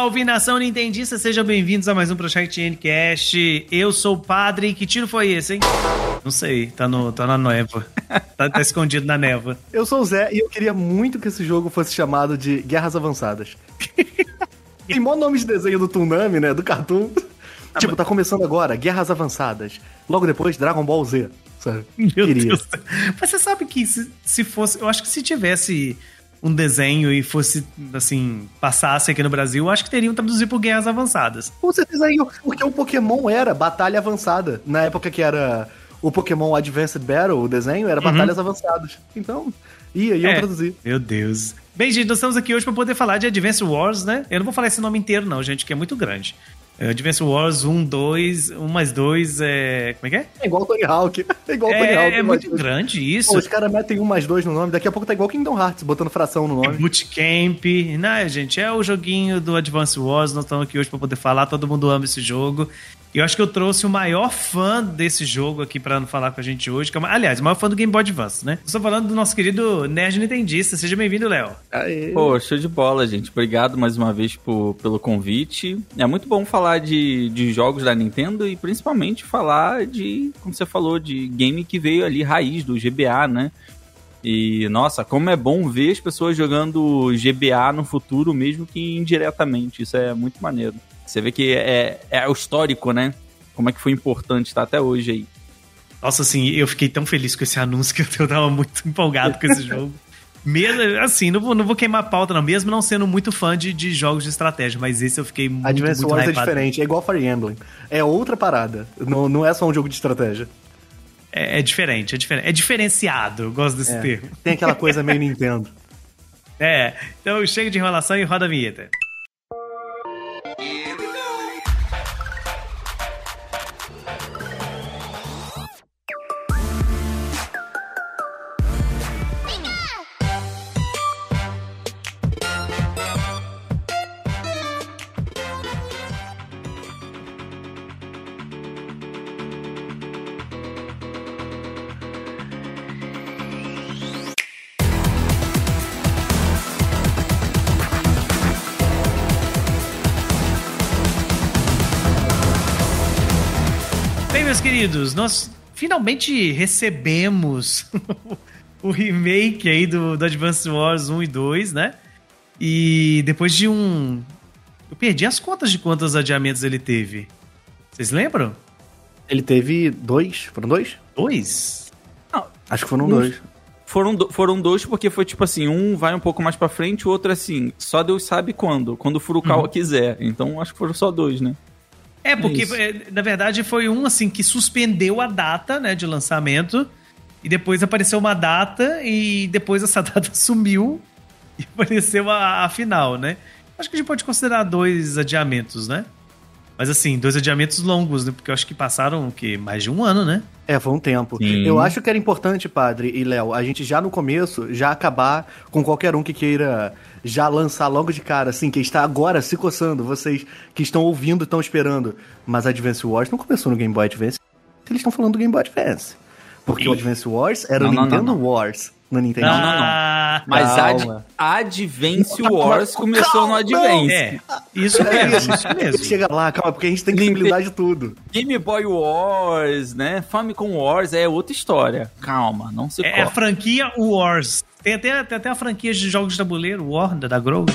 Salve nação Nintendista, sejam bem-vindos a mais um Project Ncast. Eu sou o padre. Que tiro foi esse, hein? Não sei, tá, no, tá na névoa. Tá, tá escondido na névoa. Eu sou o Zé e eu queria muito que esse jogo fosse chamado de Guerras Avançadas. Tem mó nome de desenho do Toonami, né? Do Cartoon. Ah, tipo, mas... tá começando agora, Guerras Avançadas. Logo depois, Dragon Ball Z. Sabe? Meu queria. Deus. Mas você sabe que se, se fosse. Eu acho que se tivesse um desenho e fosse, assim, passasse aqui no Brasil, acho que teriam traduzido por Guerras Avançadas. Com certeza, porque o Pokémon era Batalha Avançada. Na época que era o Pokémon Advanced Battle, o desenho, era uhum. Batalhas Avançadas. Então, ia, iam é, traduzir. Meu Deus. Bem, gente, nós estamos aqui hoje para poder falar de Advance Wars, né? Eu não vou falar esse nome inteiro, não, gente, que é muito grande. É, Advance Wars 1, 2, 1 mais 2 é. Como é que é? É igual o Tony Hawk. É igual Tony é, Hawk. É muito dois. grande isso. Pô, os caras metem 1 mais 2 no nome, daqui a pouco tá igual Kingdom Hearts, botando fração no nome. É bootcamp. Não, gente, é o joguinho do Advance Wars. Nós estamos aqui hoje para poder falar. Todo mundo ama esse jogo. Eu acho que eu trouxe o maior fã desse jogo aqui para falar com a gente hoje. Que é, aliás, o maior fã do Game Boy Advance, né? Estou falando do nosso querido Nerd Nintendista. Seja bem-vindo, Léo. Pô, show de bola, gente. Obrigado mais uma vez por, pelo convite. É muito bom falar de, de jogos da Nintendo e principalmente falar de, como você falou, de game que veio ali raiz do GBA, né? E, nossa, como é bom ver as pessoas jogando GBA no futuro, mesmo que indiretamente. Isso é muito maneiro. Você vê que é, é o histórico, né? Como é que foi importante estar até hoje aí. Nossa, assim, eu fiquei tão feliz com esse anúncio que eu tava muito empolgado com esse jogo. Mesmo, assim, não vou, não vou queimar a pauta, não. Mesmo não sendo muito fã de, de jogos de estratégia, mas esse eu fiquei muito, Advance muito Wars é diferente, é igual Fire Emblem. É outra parada. Não, não é só um jogo de estratégia. É, é diferente, é diferente. É diferenciado, eu gosto desse é, termo. Tem aquela coisa meio Nintendo. É, então chega de enrolação e roda a vinheta. Finalmente recebemos o remake aí do, do Advance Wars 1 e 2, né? E depois de um. Eu perdi as contas de quantos adiamentos ele teve. Vocês lembram? Ele teve dois. Foram dois? Dois? Não, acho que foram um, dois. Foram, foram dois porque foi tipo assim: um vai um pouco mais pra frente, o outro assim. Só Deus sabe quando. Quando o Furukawa uhum. quiser. Então acho que foram só dois, né? É, porque é, na verdade foi um assim que suspendeu a data, né, de lançamento. E depois apareceu uma data e depois essa data sumiu e apareceu a, a final, né? Acho que a gente pode considerar dois adiamentos, né? Mas assim, dois adiamentos longos, né? Porque eu acho que passaram o quê? Mais de um ano, né? É, foi um tempo. Sim. Eu acho que era importante, padre e Léo, a gente já no começo, já acabar com qualquer um que queira já lançar logo de cara, assim, que está agora se coçando, vocês que estão ouvindo, estão esperando. Mas Advance Wars não começou no Game Boy Advance, eles estão falando do Game Boy Advance. Porque o Advance Wars era não, o Nintendo não, não, Wars no Nintendo. Não, não, não. Ah, Mas Ad Advance Wars começou no Advance. É, isso mesmo, isso mesmo. Chega lá, calma, porque a gente tem que lembrar de tudo. Game Boy Wars, né? Famicom Wars é outra história. Calma, não se É, é a franquia Wars. Tem até, tem até a franquia de jogos de tabuleiro, War, da Grove.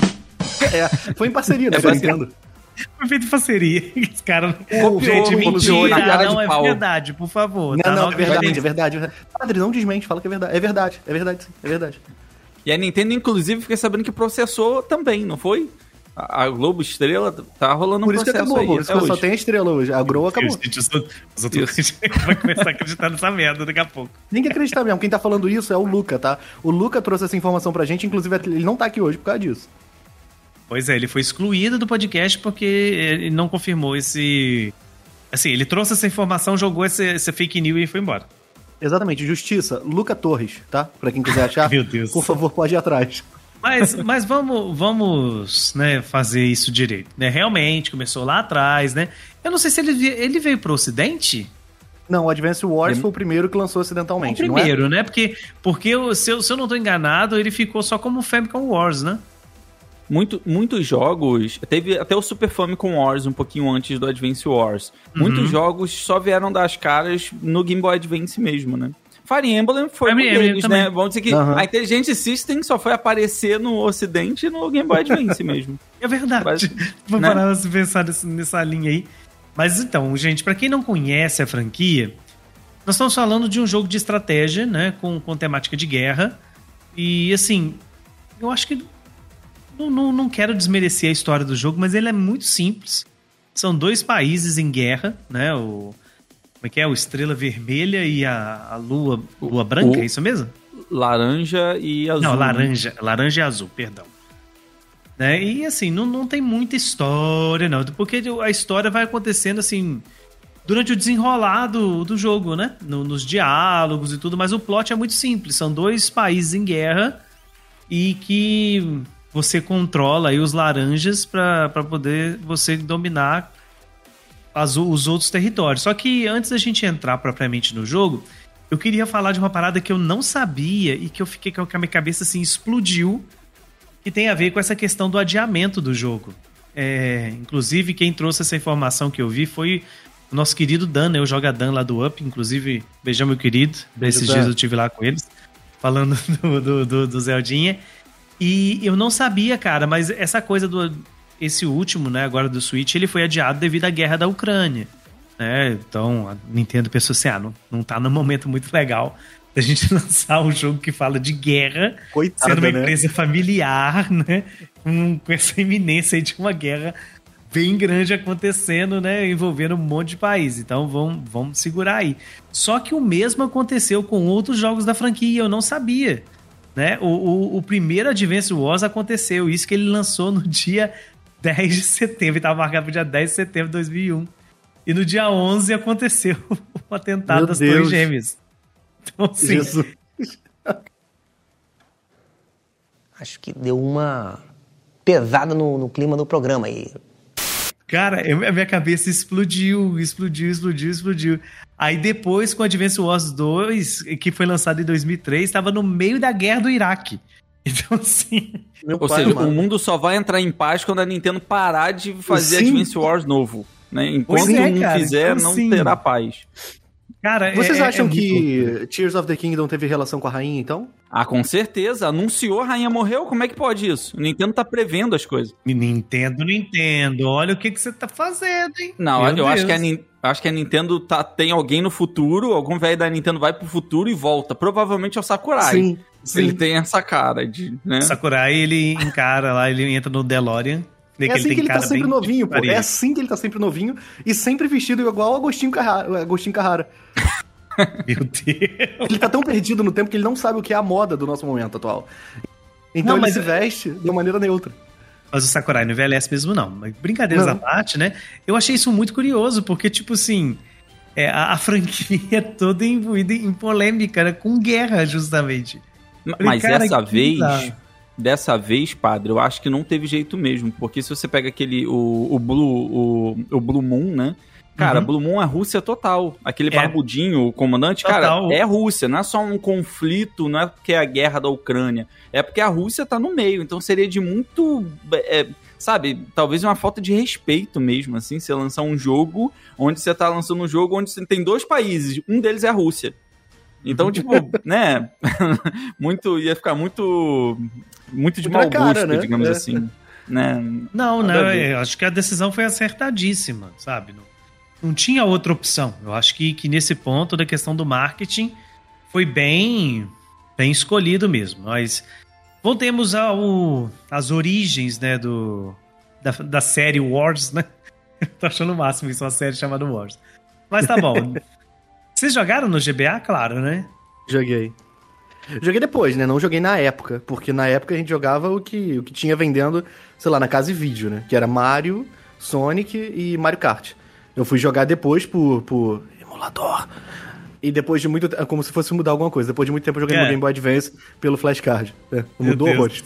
É, foi em parceria, né? É, Nintendo. Foi feito em parceria. Os caras. Gente, mentira. Não, é verdade, por favor. Não, tá não, é verdade, é verdade, é verdade. Padre, não desmente, fala que é verdade. É verdade, é verdade, é verdade. E a Nintendo, inclusive, fiquei sabendo que processou também, não foi? A Globo Estrela tá rolando Por um processo acabou, aí. Por só tem a Estrela hoje. A Grow acabou. Gente, os outros vai começar a acreditar nessa merda daqui a pouco. Ninguém acredita mesmo. Quem tá falando isso é o Luca, tá? O Luca trouxe essa informação pra gente, inclusive ele não tá aqui hoje por causa disso. Pois é, ele foi excluído do podcast porque ele não confirmou esse. Assim, ele trouxe essa informação, jogou esse, esse fake news e foi embora. Exatamente, justiça, Luca Torres, tá? Pra quem quiser achar, Meu Deus. por favor, pode ir atrás. Mas, mas vamos, vamos né, fazer isso direito. Né? Realmente, começou lá atrás, né? Eu não sei se ele, ele veio pro ocidente. Não, o Advance Wars ele... foi o primeiro que lançou acidentalmente. O primeiro, é? né? Porque, porque se, eu, se eu não tô enganado, ele ficou só como Famicom Wars, né? Muito, muitos jogos. Teve até o Super Famicom Wars um pouquinho antes do Advance Wars. Uhum. Muitos jogos só vieram das caras no Game Boy Advance mesmo, né? Fire Emblem foi Fire um deles, né? Vamos dizer que uhum. a Intelligent System só foi aparecer no Ocidente no Game Boy Advance mesmo. É verdade. Mas, Vou né? parar de pensar nessa linha aí. Mas então, gente, para quem não conhece a franquia, nós estamos falando de um jogo de estratégia, né? Com, com temática de guerra. E assim, eu acho que. Não, não, não quero desmerecer a história do jogo, mas ele é muito simples. São dois países em guerra, né? O, como é que é? O Estrela Vermelha e a, a Lua, Lua Branca, o, é isso mesmo? Laranja e azul. Não, laranja, laranja e azul, perdão. Né? E assim, não, não tem muita história, não. Porque a história vai acontecendo assim. Durante o desenrolar do, do jogo, né? No, nos diálogos e tudo, mas o plot é muito simples. São dois países em guerra e que você controla aí os laranjas para poder você dominar as, os outros territórios. Só que antes da gente entrar propriamente no jogo, eu queria falar de uma parada que eu não sabia e que eu fiquei com a minha cabeça assim explodiu, que tem a ver com essa questão do adiamento do jogo. É, inclusive, quem trouxe essa informação que eu vi foi o nosso querido Dan, né? O Joga Dan lá do Up. Inclusive, beijão, meu querido. Beijo Esses Dan. dias eu tive lá com eles, falando do, do, do, do Zeldinha. E eu não sabia, cara, mas essa coisa do esse último, né, agora do Switch, ele foi adiado devido à guerra da Ucrânia. Né? Então, a Nintendo pensou assim: ah, não, não tá num momento muito legal da gente lançar um jogo que fala de guerra, Coitada, sendo uma né? empresa familiar, né? Com, com essa iminência de uma guerra bem grande acontecendo, né? Envolvendo um monte de país. Então vamos, vamos segurar aí. Só que o mesmo aconteceu com outros jogos da franquia, eu não sabia. Né? O, o, o primeiro Advance Wars aconteceu, isso que ele lançou no dia 10 de setembro, estava marcado para o dia 10 de setembro de 2001. E no dia 11 aconteceu o atentado Meu das Deus. Torres Gêmeas. Então. Jesus. Acho que deu uma pesada no, no clima do programa aí. Cara, a minha cabeça explodiu, explodiu, explodiu, explodiu. Aí depois, com Advance Wars 2, que foi lançado em 2003, estava no meio da guerra do Iraque. Então, assim. Ou pai, seja, mano. o mundo só vai entrar em paz quando a Nintendo parar de fazer Sim. Advance Wars novo. Né? Enquanto é, não cara, fizer, então, não assim. terá paz. Cara, Vocês é, é acham é que Tears of the Kingdom teve relação com a rainha, então? Ah, com certeza. Anunciou, a rainha morreu. Como é que pode isso? O Nintendo tá prevendo as coisas. Nintendo, Nintendo. Olha o que, que você tá fazendo, hein? Não, Meu eu Deus. acho que, a, acho que a Nintendo tá, tem alguém no futuro, algum velho da Nintendo vai pro futuro e volta. Provavelmente é o Sakurai. Sim. Sim. Ele tem essa cara de. Né? Sakurai, ele encara lá, ele entra no DeLorean. É assim que ele, que ele tá sempre novinho, pô. É assim que ele tá sempre novinho e sempre vestido igual o Agostinho Carrara. Agostinho Carrara. Meu Deus. Ele tá tão perdido no tempo que ele não sabe o que é a moda do nosso momento atual. Então não, ele se veste de uma maneira neutra. Mas o Sakurai não envelhece mesmo, não. Brincadeiras à parte, né? Eu achei isso muito curioso, porque, tipo assim, é, a, a franquia é toda imbuída em polêmica, né? Com guerra, justamente. Mas cara, dessa vez, dessa vez, padre, eu acho que não teve jeito mesmo, porque se você pega aquele o, o Blue o, o Blue Moon, né? Cara, uhum. Blue Moon é Rússia total. Aquele é. barbudinho, o comandante, total. cara, é Rússia. Não é só um conflito, não é porque é a guerra da Ucrânia. É porque a Rússia tá no meio. Então seria de muito. É, sabe, talvez uma falta de respeito mesmo, assim, você lançar um jogo onde você tá lançando um jogo onde você tem dois países. Um deles é a Rússia. Então, tipo, né? muito. ia ficar muito. Muito de mau cara, gosto, né? digamos é. assim. Né? Não, não, eu acho que a decisão foi acertadíssima, sabe? Não, não tinha outra opção. Eu acho que, que nesse ponto da questão do marketing foi bem, bem escolhido mesmo. Mas voltemos ao, às origens, né, do, da, da série Wars, né? Tô achando o máximo isso, uma série chamada Wars. Mas tá bom. Vocês jogaram no GBA? Claro, né? Joguei. Joguei depois, né? Não joguei na época, porque na época a gente jogava o que, o que tinha vendendo, sei lá, na casa e vídeo, né? Que era Mario, Sonic e Mario Kart. Eu fui jogar depois por, por emulador. E depois de muito tempo, como se fosse mudar alguma coisa. Depois de muito tempo eu joguei é. no Game Boy Advance pelo flashcard. É, mudou hoje.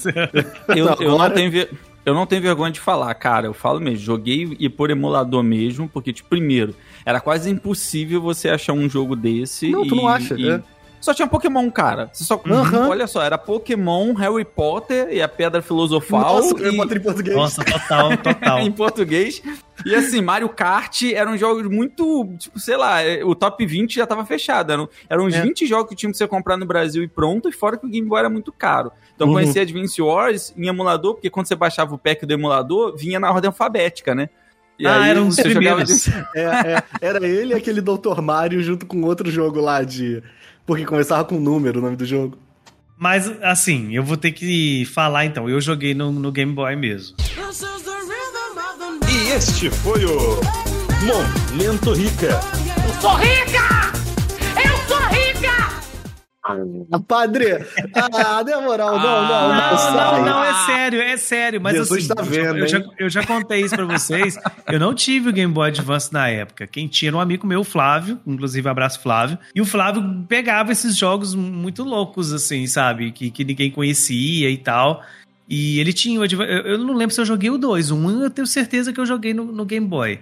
eu, eu, não tenho, eu não tenho vergonha de falar, cara. Eu falo mesmo. Joguei e por emulador mesmo, porque, tipo, primeiro, era quase impossível você achar um jogo desse. Não, e, tu não acha, e, é. Só tinha Pokémon, cara. Você só, uhum. Olha só, era Pokémon, Harry Potter e a Pedra Filosofal. Nossa, e... em português. Nossa, total, total. em português. E assim, Mario Kart eram jogos muito, tipo, sei lá, é, o top 20 já tava fechado. Eram, eram uns é. 20 jogos que tinham que você comprar no Brasil e pronto, e fora que o Game Boy era muito caro. Então uhum. conhecia Advance Wars em emulador, porque quando você baixava o pack do emulador, vinha na ordem alfabética, né? E ah, aí, eram os primeiros. De... É, é, era ele e aquele Dr. Mario junto com outro jogo lá de porque começava com número o nome do jogo. Mas, assim, eu vou ter que falar então. Eu joguei no, no Game Boy mesmo. E este foi o Momento Rica. Eu sou rica! Rica! Padre! Ah, na moral, não, não, não. Não, não, não, é sério, é sério. Mas Jesus assim, tá vendo, eu, já, eu já contei isso pra vocês. eu não tive o Game Boy Advance na época. Quem tinha era um amigo meu, Flávio, inclusive abraço Flávio. E o Flávio pegava esses jogos muito loucos, assim, sabe? Que, que ninguém conhecia e tal. E ele tinha o Advance. Eu não lembro se eu joguei o 2. O 1 um eu tenho certeza que eu joguei no, no Game Boy.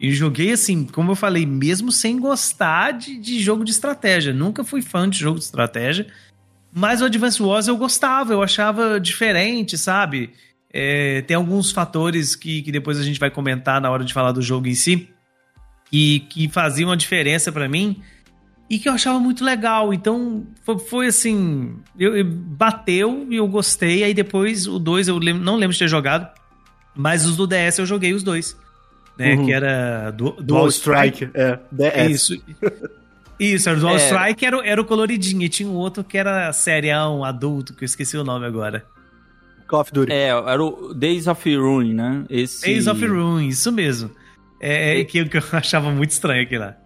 E joguei assim, como eu falei, mesmo sem gostar de, de jogo de estratégia. Nunca fui fã de jogo de estratégia. Mas o Advance Wars eu gostava, eu achava diferente, sabe? É, tem alguns fatores que, que depois a gente vai comentar na hora de falar do jogo em si, que, que faziam a diferença para mim e que eu achava muito legal. Então foi, foi assim: eu, eu, bateu e eu gostei. Aí depois o 2 eu não lembro de ter jogado, mas os do DS eu joguei os dois né? Uhum. Que era du Dual, Dual Strike. Strike. É. Isso. Isso, era o Dual é. Strike, era, era o coloridinho. E tinha um outro que era serião, adulto, que eu esqueci o nome agora. Call of Duty. É, era o Days of Ruin, né? Esse... Days of Ruin, isso mesmo. É, é que, que eu achava muito estranho aquilo lá.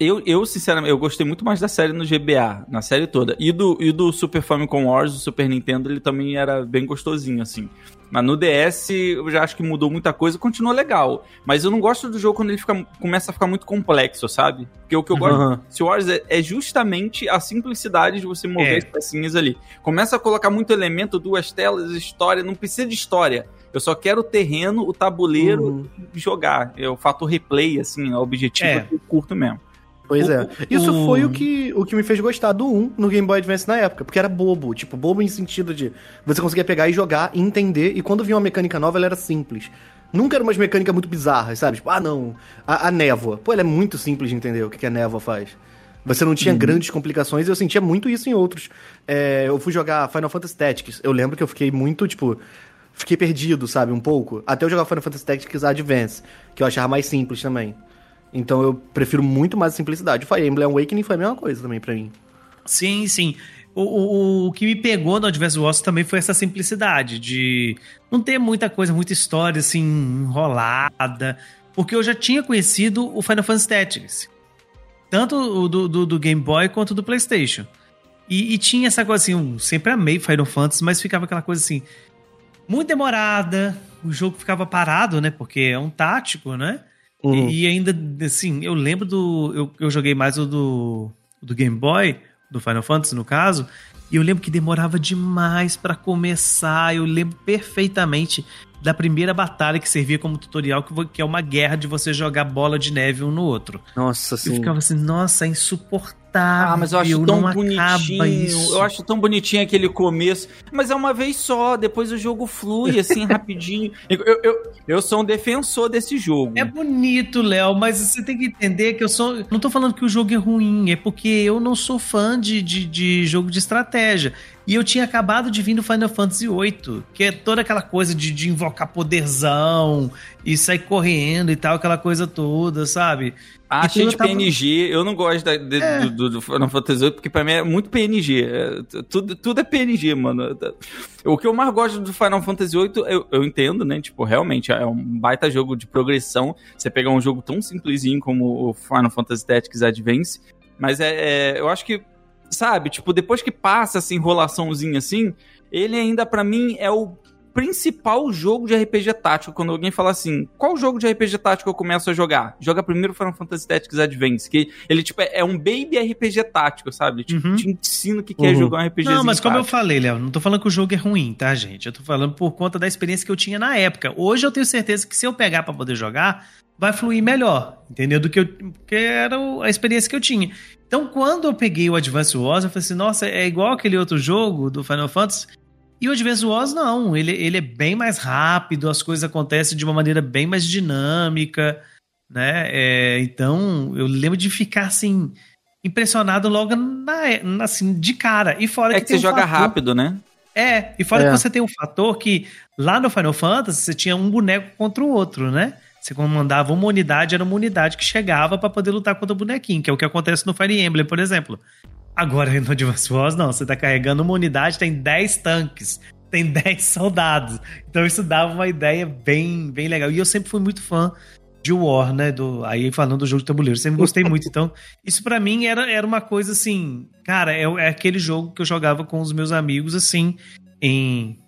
Eu, eu, sinceramente, eu gostei muito mais da série no GBA, na série toda. E do, e do Super Famicom Wars, do Super Nintendo, ele também era bem gostosinho, assim. Mas no DS eu já acho que mudou muita coisa, continua legal. Mas eu não gosto do jogo quando ele fica, começa a ficar muito complexo, sabe? Porque o que eu gosto uhum. de Wars é, é, justamente a simplicidade de você mover é. as pecinhas ali. Começa a colocar muito elemento, duas telas, história, não precisa de história. Eu só quero o terreno, o tabuleiro uhum. e jogar. É o fator replay, assim, o objetivo é. eu curto mesmo. Pois o, é. Isso o... foi o que, o que me fez gostar do 1 no Game Boy Advance na época, porque era bobo, tipo, bobo em sentido de você conseguia pegar e jogar, e entender, e quando vinha uma mecânica nova, ela era simples. Nunca era umas mecânicas muito bizarras, sabe? Tipo, ah não, a, a névoa. Pô, ela é muito simples de entender o que, que a névoa faz. Você não tinha uhum. grandes complicações, e eu sentia muito isso em outros. É, eu fui jogar Final Fantasy Tactics, eu lembro que eu fiquei muito, tipo, fiquei perdido, sabe, um pouco. Até eu jogar Final Fantasy Tactics Advance, que eu achava mais simples também. Então eu prefiro muito mais a simplicidade. Fire Emblem Awakening foi a mesma coisa também para mim. Sim, sim. O, o, o, que me pegou no Advance Wars também foi essa simplicidade de não ter muita coisa, muita história assim enrolada, porque eu já tinha conhecido o Final Fantasy Tactics, tanto o do, do, do Game Boy quanto do PlayStation. E, e, tinha essa coisa assim, eu sempre amei Final Fantasy, mas ficava aquela coisa assim muito demorada, o jogo ficava parado, né? Porque é um tático, né? Uhum. E, e, ainda, assim, eu lembro do. Eu, eu joguei mais o do, do Game Boy, do Final Fantasy, no caso. E eu lembro que demorava demais para começar. Eu lembro perfeitamente da primeira batalha que servia como tutorial, que é uma guerra de você jogar bola de neve um no outro. Nossa, sim. Eu ficava assim, nossa, é insuportável. Ah, mas eu acho tão bonitinho. Eu acho tão bonitinho aquele começo. Mas é uma vez só, depois o jogo flui assim rapidinho. Eu, eu, eu sou um defensor desse jogo. É bonito, Léo, mas você tem que entender que eu sou. Não tô falando que o jogo é ruim, é porque eu não sou fã de, de, de jogo de estratégia. E eu tinha acabado de vir no Final Fantasy VIII, que é toda aquela coisa de, de invocar poderzão e sair correndo e tal, aquela coisa toda, sabe? Cheio de tava... PNG. Eu não gosto da, de, é. do, do, Final Fantasy VIII, porque pra mim é muito PNG. É, tudo, tudo é PNG, mano. O que eu mais gosto do Final Fantasy VIII, eu, eu entendo, né? Tipo, realmente é um baita jogo de progressão. Você pegar um jogo tão simplesinho como o Final Fantasy Tactics Advance. Mas é, é eu acho que sabe? Tipo, depois que passa essa enrolaçãozinha assim, ele ainda para mim é o principal jogo de RPG tático. Quando alguém fala assim, qual jogo de RPG tático eu começo a jogar? Joga primeiro Final Fantasy Tactics Advance, que ele, tipo, é um baby RPG tático, sabe? Tipo, uhum. te ensina o que, que é uhum. é jogar um RPG Não, mas como tático. eu falei, Léo, não tô falando que o jogo é ruim, tá, gente? Eu tô falando por conta da experiência que eu tinha na época. Hoje eu tenho certeza que se eu pegar para poder jogar, vai fluir melhor, entendeu? Do que eu que era a experiência que eu tinha. Então, quando eu peguei o Advance Wars, eu falei assim, nossa, é igual aquele outro jogo do Final Fantasy. E o Advance Wars, não. Ele, ele é bem mais rápido, as coisas acontecem de uma maneira bem mais dinâmica, né? É, então, eu lembro de ficar, assim, impressionado logo na, assim, de cara. E fora É que, que, tem você um joga fator- rápido, né? É, e fora É. que você tem um fator que lá no Final Fantasy você tinha um boneco contra o outro, né? Você comandava uma unidade, era uma unidade que chegava pra poder lutar contra o bonequinho, que é o que acontece no Fire Emblem, por exemplo. Agora no Advance Wars, não, você tá carregando uma unidade, tem 10 tanques, tem 10 soldados. Então isso dava uma ideia bem, bem legal. E eu sempre fui muito fã de War, né? Do, aí falando do jogo de tabuleiro, sempre gostei muito. Então, isso pra mim era, era uma coisa assim, cara, é, é aquele jogo que eu jogava com os meus amigos, assim, em.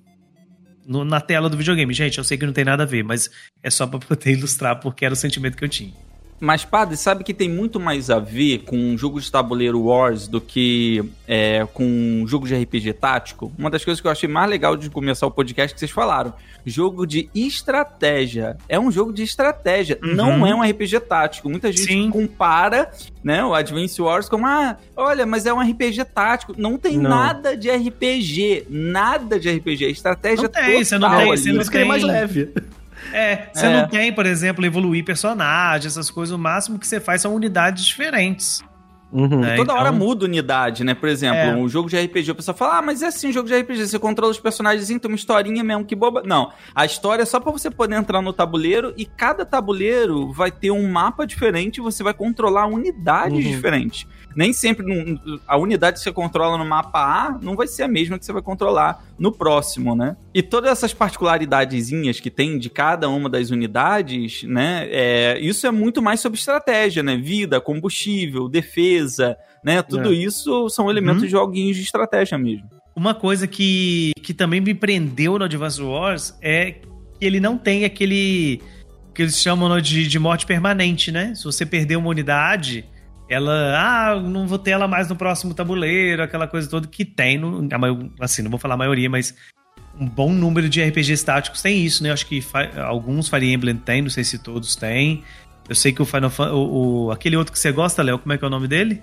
No- na tela do videogame. Gente, eu sei que não tem nada a ver, mas é só pra poder ilustrar porque era o sentimento que eu tinha. Mas, padre, sabe que tem muito mais a ver com um jogo de tabuleiro Wars do que é, com um jogo de RPG tático? Uma das coisas que eu achei mais legal de começar o podcast é que vocês falaram. Jogo de estratégia. É um jogo de estratégia, Uhum. não é um RPG tático. Muita gente Sim. compara né, o Advance Wars como, ah, olha, mas é um RPG tático. Não tem Não. nada de RPG. Nada de RPG. É estratégia Não tem, você não total tem, ali. você não é mais tem. leve. É, você É. não tem, por exemplo, evoluir personagem, essas coisas. O máximo que você faz são unidades diferentes. Uhum. né? Toda Então- hora muda unidade, né? Por exemplo, É. um jogo de RPG, o pessoal fala, ah, mas é assim, um jogo de RPG, você controla os personagens, tem uma historinha mesmo, que boba. Não, a história é só pra você poder entrar no tabuleiro e cada tabuleiro vai ter um mapa diferente e você vai controlar unidades Uhum. diferentes. Nem sempre num- a unidade que você controla no mapa A não vai ser a mesma que você vai controlar no próximo, né? E todas essas particularidadezinhas que tem de cada uma das unidades, né? É, isso é muito mais sobre estratégia, né? Vida, combustível, defesa, né? Tudo É. isso são elementos Uhum. de joguinhos de estratégia mesmo. Uma coisa que, que também me prendeu no Advance Wars é que ele não tem aquele que eles chamam de, de morte permanente, né? Se você perder uma unidade, ela, ah, não vou ter ela mais no próximo tabuleiro, aquela coisa toda que tem, no, assim, não vou falar a maioria, mas um bom número de RPGs táticos tem isso, né? Acho que fa- alguns Fire Emblem tem, não sei se todos têm. Eu sei que o Final Fan, o, o- aquele outro que você gosta, Léo, como é que é o nome dele?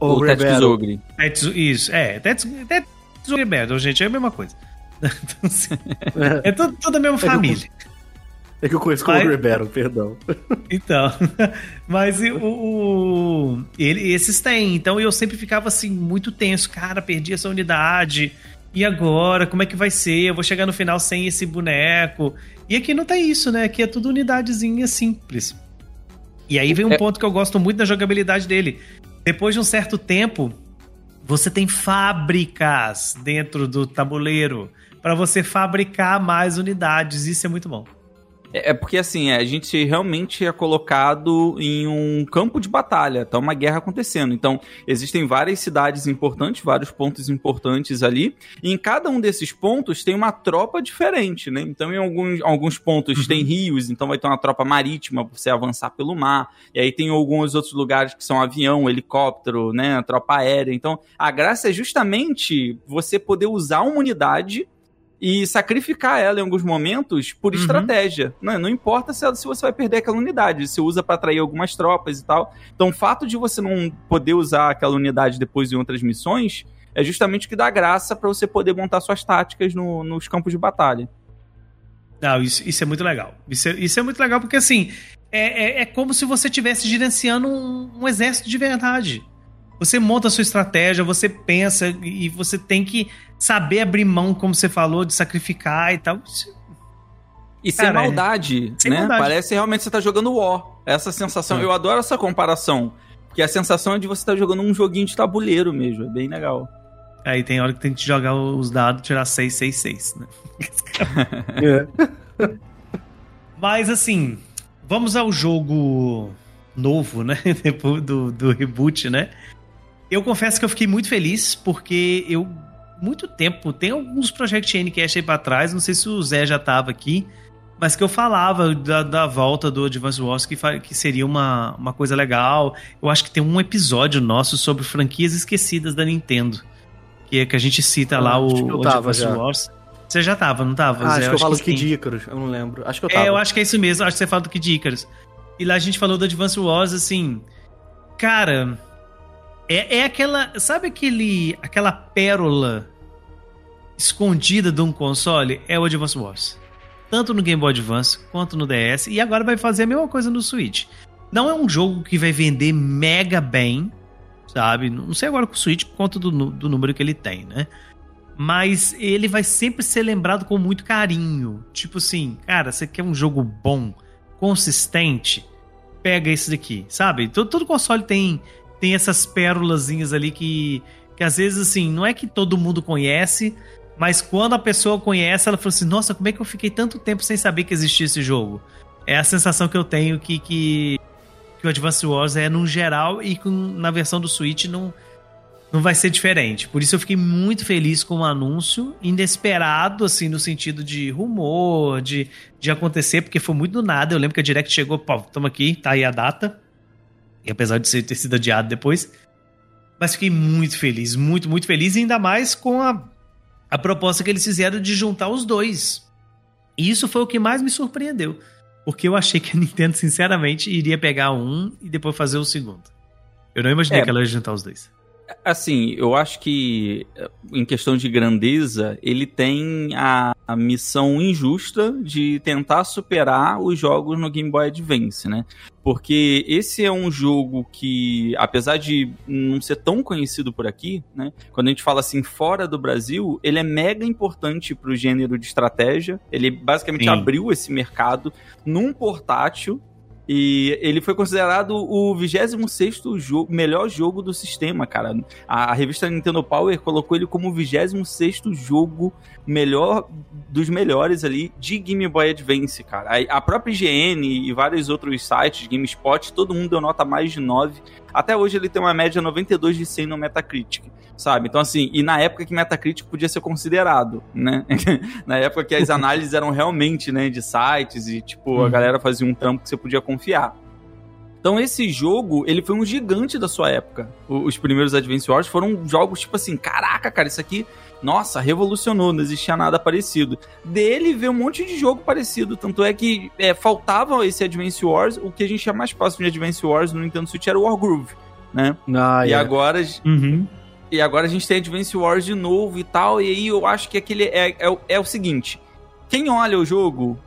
O, O, Tactics Rebelo. Ogre. Tetsu, isso, é, Tetsu, Tetsu e Battle, gente, é a mesma coisa. Então, assim, é tudo, tudo a mesma eu- família. É que eu conheço como Rebelo, perdão. Então, mas o, o- ele, esses têm. Então eu sempre ficava assim, muito tenso. Cara, perdi essa unidade. E agora? Como é que vai ser? Eu vou chegar no final sem esse boneco. E aqui não tem isso, né? Aqui é tudo unidadezinha simples. E aí vem um É- ponto que eu gosto muito da jogabilidade dele. Depois de um certo tempo, você tem fábricas dentro do tabuleiro para você fabricar mais unidades. Isso é muito bom. É é porque assim, a gente realmente é colocado em um campo de batalha, tá uma guerra acontecendo. Então, existem várias cidades importantes, vários pontos importantes ali, e em cada um desses pontos tem uma tropa diferente, né? Então, em alguns, alguns pontos tem rios, então vai ter uma tropa marítima pra você avançar pelo mar. E aí tem alguns outros lugares que são avião, helicóptero, né, tropa aérea. Então, a graça é justamente você poder usar uma unidade e sacrificar ela em alguns momentos por Uhum. estratégia. Não, não importa se, ela- se você vai perder aquela unidade, você usa para atrair algumas tropas e tal. Então, o fato de você não poder usar aquela unidade depois em outras missões é justamente o que dá graça para você poder montar suas táticas no- nos campos de batalha. Não, isso, isso é muito legal. Isso é, isso é muito legal porque, assim, é, é, é como se você estivesse gerenciando um, um exército de verdade. Você monta a sua estratégia, você pensa e você tem que saber abrir mão, como você falou, de sacrificar e tal. Isso- E sem Cara, é. maldade, Sem né? maldade. Parece realmente que você tá jogando War. Essa sensação, É. eu adoro essa comparação. Porque a sensação é de você estar jogando um joguinho de tabuleiro mesmo, é bem legal. Aí tem hora que tem que jogar os dados, tirar 6, 6, 6, né? É. Mas assim, vamos ao jogo novo, né? Depois do, do reboot, né? Eu confesso que eu fiquei muito feliz porque eu, muito tempo, tem alguns Project Ncast aí pra trás, não sei se o Zé já tava aqui, mas que eu falava da, da volta do Advance Wars que, que seria uma, uma coisa legal. Eu acho que tem um episódio nosso sobre franquias esquecidas da Nintendo, que é que a gente cita Ah, lá o, eu o Advance já. Wars. Você já tava, não tava? Ah, Zé? acho que eu falo sim. Kid Icarus, eu não lembro. Acho que eu tava. É, eu acho que é isso mesmo. Acho que você fala do Kid Icarus. E lá a gente falou do Advance Wars, assim. Cara. É, é aquela. Sabe aquele. aquela pérola escondida de um console? É o Advance Wars. Tanto no Game Boy Advance quanto no DS. E agora vai fazer a mesma coisa no Switch. Não é um jogo que vai vender mega bem, sabe? Não sei agora com o Switch por conta do, do número que ele tem, né? Mas ele vai sempre ser lembrado com muito carinho. Tipo assim, cara, você quer um jogo bom, consistente? Pega esse daqui, sabe? Todo, todo console tem, tem essas pérolazinhas ali que, que às vezes, assim, não é que todo mundo conhece, mas quando a pessoa conhece, ela fala assim: Nossa, como é que eu fiquei tanto tempo sem saber que existia esse jogo? É a sensação que eu tenho que, que, que o Advance Wars é no geral e com, na versão do Switch não, não vai ser diferente. Por isso eu fiquei muito feliz com o anúncio, inesperado, assim, no sentido de rumor, de, de acontecer, porque foi muito do nada. Eu lembro que a Direct chegou, pô, tamo aqui, tá aí a data. E apesar de ter sido adiado depois. Mas fiquei muito feliz, muito, muito feliz, e ainda mais com a a proposta que eles fizeram de juntar os dois. E isso foi o que mais me surpreendeu. Porque eu achei que a Nintendo, sinceramente, iria pegar um e depois fazer o segundo. Eu não imaginei é, que ela ia juntar os dois. Assim, eu acho que em questão de grandeza, ele tem a, a, missão injusta de tentar superar os jogos no Game Boy Advance, né? Porque esse é um jogo que, apesar de não ser tão conhecido por aqui, né? Quando a gente fala assim fora do Brasil, ele é mega importante para o gênero de estratégia. Ele basicamente Sim. abriu esse mercado num portátil e ele foi considerado o 26 jogo, melhor jogo do sistema, cara. A, a, revista Nintendo Power colocou ele como o 26 jogo melhor dos melhores ali de Game Boy Advance, cara. A, a própria IGN e vários outros sites, GameSpot, todo mundo deu nota mais de 9. Até hoje ele tem uma média 92 de 100 no Metacritic sabe? Então, assim, e na época que Metacritic podia ser considerado, né? na época que as análises eram realmente, né, de sites e, tipo, uhum. a galera fazia um trampo que você podia confiar. Então, esse jogo, ele foi um gigante da sua época. Os primeiros Advance Wars foram jogos, tipo assim, caraca, cara, isso aqui, nossa, revolucionou, não existia nada parecido. Dele veio um monte de jogo parecido, tanto é que é, faltava esse Advance Wars, o que a gente tinha mais próximo de Advance Wars no Nintendo Switch era o Wargroove, né? Ah, e é. agora... Uhum e agora a gente tem Advance Wars de novo e tal. E aí eu acho que aquele é, é, é o seguinte: quem olha o jogo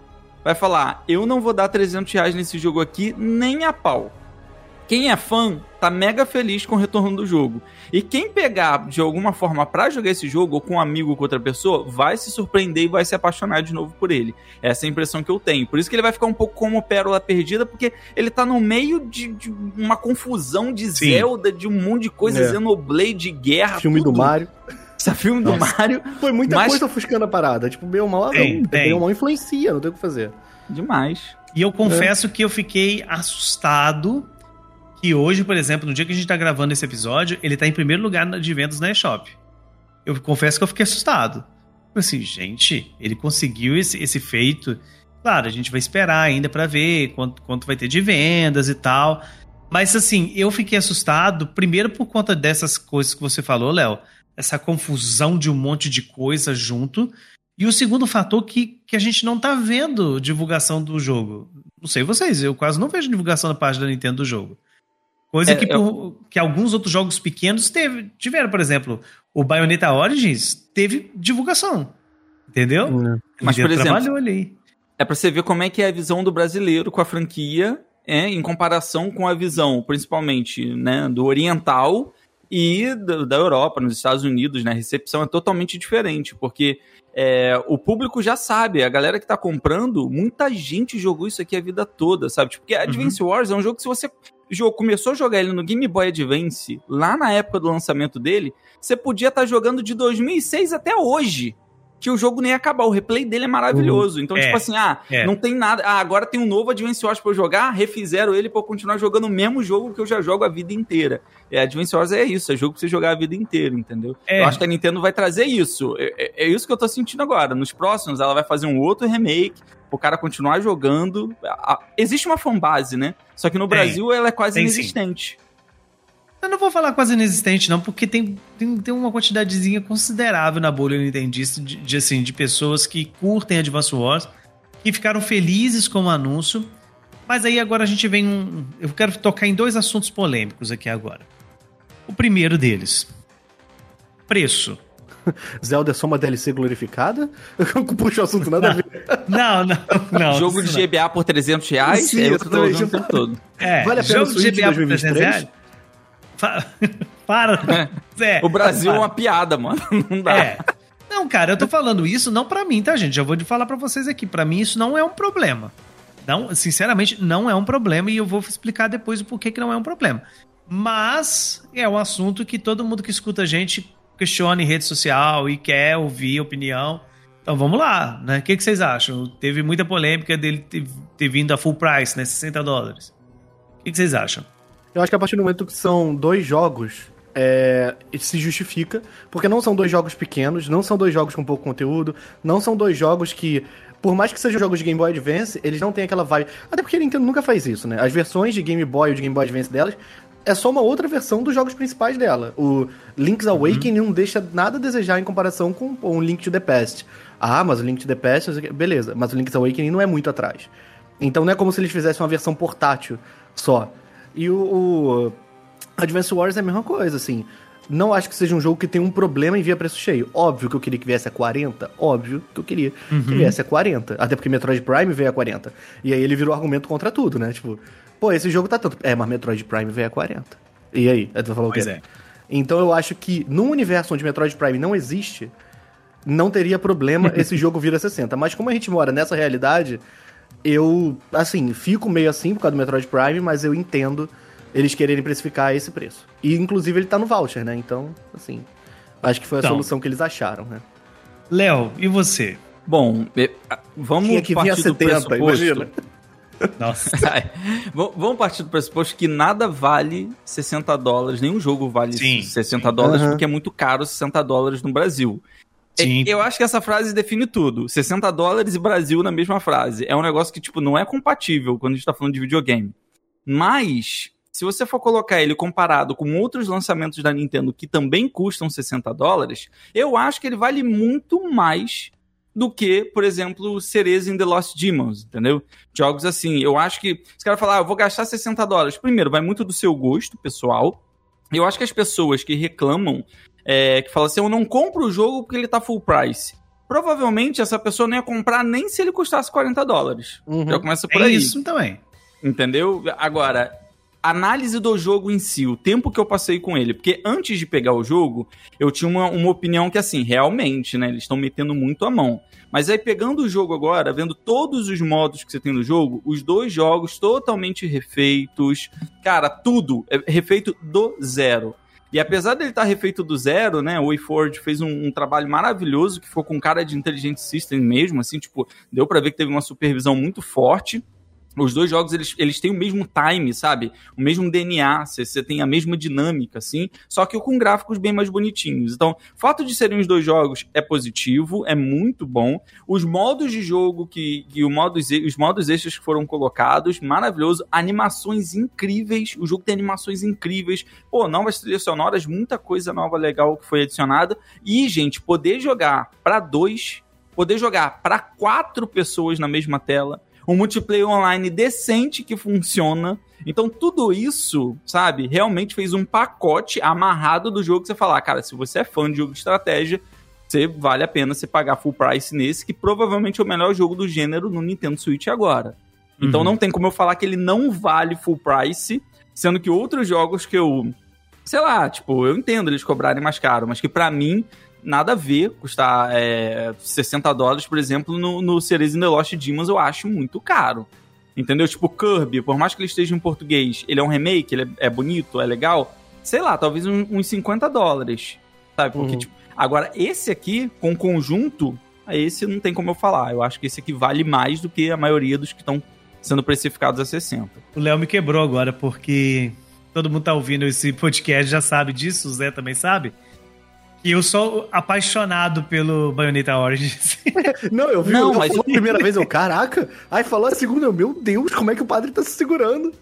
vai falar, eu não vou dar 300 reais nesse jogo aqui nem a pau. Quem é fã tá mega feliz com o retorno do jogo. E quem pegar de alguma forma para jogar esse jogo, ou com um amigo ou com outra pessoa, vai se surpreender e vai se apaixonar de novo por ele. Essa é a impressão que eu tenho. Por isso que ele vai ficar um pouco como pérola perdida, porque ele tá no meio de, de uma confusão de Sim. Zelda, de um monte de coisa, é. Xenoblade, guerra. Filme tudo. do Mario. Esse filme do Mario. Foi muita mas... coisa ofuscando a parada. Tipo, meio mal, tem, não, tem. mal influencia, não tem o que fazer. Demais. E eu confesso é. que eu fiquei assustado que hoje, por exemplo, no dia que a gente tá gravando esse episódio, ele tá em primeiro lugar de vendas na eShop. Eu confesso que eu fiquei assustado. Assim, gente, ele conseguiu esse, esse feito. Claro, a gente vai esperar ainda para ver quanto, quanto vai ter de vendas e tal. Mas assim, eu fiquei assustado, primeiro por conta dessas coisas que você falou, Léo. Essa confusão de um monte de coisa junto. E o segundo fator que, que a gente não tá vendo divulgação do jogo. Não sei vocês, eu quase não vejo divulgação da página da Nintendo do jogo. Coisa é, que, por, que alguns outros jogos pequenos teve, tiveram, por exemplo, o Bayonetta Origins teve divulgação. Entendeu? Hum. Mas, por exemplo, ali. é pra você ver como é que é a visão do brasileiro com a franquia é, em comparação com a visão, principalmente, né, do oriental e da, da Europa, nos Estados Unidos, né? A recepção é totalmente diferente, porque é, o público já sabe, a galera que tá comprando, muita gente jogou isso aqui a vida toda, sabe? Tipo, porque Advance uhum. Wars é um jogo que se você começou a jogar ele no Game Boy Advance, lá na época do lançamento dele, você podia estar tá jogando de 2006 até hoje que o jogo nem ia acabar. O replay dele é maravilhoso. Uhum. Então, tipo é, tipo assim, ah, é. não tem nada. Ah, agora tem um novo Advance Wars pra eu jogar, refizeram ele pra eu continuar jogando o mesmo jogo que eu já jogo a vida inteira. É, Advance Wars é isso, é jogo pra você jogar a vida inteira, entendeu? É. Eu acho que a Nintendo vai trazer isso. É, é, é, isso que eu tô sentindo agora. Nos próximos, ela vai fazer um outro remake, o cara continuar jogando. Existe uma fanbase, né? Só que no Brasil ela é quase tem, inexistente. Sim. Eu não vou falar quase inexistente, não, porque tem, tem, tem uma quantidadezinha considerável na bolha nintendista de, de, assim, de pessoas que curtem Advance Wars, que ficaram felizes com o anúncio. Mas aí agora a gente vem um. Eu quero tocar em dois assuntos polêmicos aqui agora. O primeiro deles. Preço. Zelda é só uma DLC glorificada? Puxa o assunto nada a ver. Não, não, não. Jogo de GBA por 300 reais? Sim, é o que eu tô exatamente. usando o tempo todo. É, Vale a pena jogo o de GBA por 2023? 300 reais? Para. É, O Brasil é para. uma piada, mano. Não dá. É. Não, cara, eu tô falando isso não pra mim, tá, gente? Já vou de falar pra vocês aqui. Pra mim isso não é um problema. Não, sinceramente, não é um problema e eu vou explicar depois o porquê que não é um problema. Mas é um assunto que todo mundo que escuta a gente questiona em rede social e quer ouvir opinião. Então vamos lá, né? O que, que vocês acham? Teve muita polêmica dele ter, ter vindo a full price, né? 60 dólares. O que, que vocês acham? Eu acho que a partir do momento que são dois jogos, é, se justifica, porque não são dois jogos pequenos, não são dois jogos com pouco conteúdo, não são dois jogos que, por mais que sejam jogos de Game Boy Advance, eles não têm aquela vibe. Até porque a Nintendo nunca faz isso, né? As versões de Game Boy ou de Game Boy Advance delas é só uma outra versão dos jogos principais dela. O Link's Awakening não deixa nada a desejar em comparação com o Link to the Past. Ah, mas o Link to the Past, beleza, mas o Link's Awakening não é muito atrás. Então não é como se eles fizessem uma versão portátil só. E o, o Advance Wars é a mesma coisa, assim. Não acho que seja um jogo que tem um problema em vir a preço cheio. Óbvio que eu queria que viesse a 40, óbvio que eu queria que viesse a 40. Até porque Metroid Prime veio a 40. E aí ele virou argumento contra tudo, né? Tipo, pô, esse jogo tá tanto. É, mas Metroid Prime veio a 40. E aí? Aí tu vai falar o quê? Pois é. Então eu acho que num universo onde Metroid Prime não existe, não teria problema esse jogo vir a 60. Mas como a gente mora nessa realidade, eu, assim, fico meio assim por causa do Metroid Prime, mas eu entendo eles quererem precificar esse preço. E inclusive ele tá no voucher, né? Então, assim, acho que foi a Então. solução que eles acharam, né? Léo, e você? Bom, é, vamos Tinha que partir do 70, pressuposto. imagina. Nossa. Vamos partir do pressuposto que nada vale 60 dólares, nenhum jogo vale Sim, 60 dólares, Aham. porque é muito caro 60 dólares no Brasil. É, Sim. Eu acho que essa frase define tudo. 60 dólares e Brasil na mesma frase. É um negócio que, tipo, não é compatível quando a gente tá falando de videogame. Mas, se você for colocar ele comparado com outros lançamentos da Nintendo que também custam 60 dólares, eu acho que ele vale muito mais do que, por exemplo, Cereza in the Lost Demons, entendeu? Jogos assim, eu acho que. Os caras falam, ah, eu vou gastar 60 dólares. Primeiro, vai muito do seu gosto pessoal. Eu acho que as pessoas que reclamam, é, que falam assim, eu não compro o jogo porque ele tá full price. Provavelmente essa pessoa não ia comprar nem se ele custasse 40 dólares. Uhum. Já começa por É aí. isso também. Entendeu? Agora, análise do jogo em si, o tempo que eu passei com ele. Porque antes de pegar o jogo, eu tinha uma, uma opinião que, assim, realmente, né? Eles estão metendo muito a mão. Mas aí, pegando o jogo agora, vendo todos os modos que você tem no jogo, os dois jogos totalmente refeitos. Cara, tudo é refeito do zero. E apesar dele estar refeito do zero, né? O WayForward fez um, um trabalho maravilhoso que ficou com cara de Intelligent System mesmo, assim, tipo, deu pra ver que teve uma supervisão muito forte. Os dois jogos, eles, eles têm o mesmo time, sabe? O mesmo DNA, você tem a mesma dinâmica, assim, só que com gráficos bem mais bonitinhos. Então, o fato de serem os dois jogos é positivo, é muito bom. Os modos de jogo que, que o modos, os modos extras que foram colocados, maravilhoso. Animações incríveis, o jogo tem animações incríveis. Pô, novas trilhas sonoras, muita coisa nova legal que foi adicionada. E, gente, poder jogar para dois, poder jogar para quatro pessoas na mesma tela um multiplayer online decente que funciona. Então, tudo isso, sabe, realmente fez um pacote amarrado do jogo que você falar, cara, se você é fã de jogo de estratégia, você vale a pena você pagar full price nesse, que provavelmente é o melhor jogo do gênero no Nintendo Switch agora. Então Uhum. não tem como eu falar que ele não vale full price, sendo que outros jogos que eu. Sei lá, tipo, eu entendo eles cobrarem mais caro, mas que pra mim nada a ver custar é, 60 dólares, por exemplo, no, no Ceres in the Lost Demons, eu acho muito caro. Entendeu? Tipo, Kirby, por mais que ele esteja em português, ele é um remake, ele é, é bonito, é legal. Sei lá, talvez um- uns 50 dólares. Sabe? Porque, Uhum. tipo, agora esse aqui, com conjunto, esse não tem como eu falar. Eu acho que esse aqui vale mais do que a maioria dos que estão sendo precificados a 60. O Léo me quebrou agora, porque todo mundo tá ouvindo esse podcast já sabe disso, o Zé também sabe. Que eu sou apaixonado pelo Bayonetta Origins. Não, eu vi, Não, eu mas- falou a primeira vez, eu, caraca. Aí falou a segunda, eu, meu Deus, como é que o padre tá se segurando?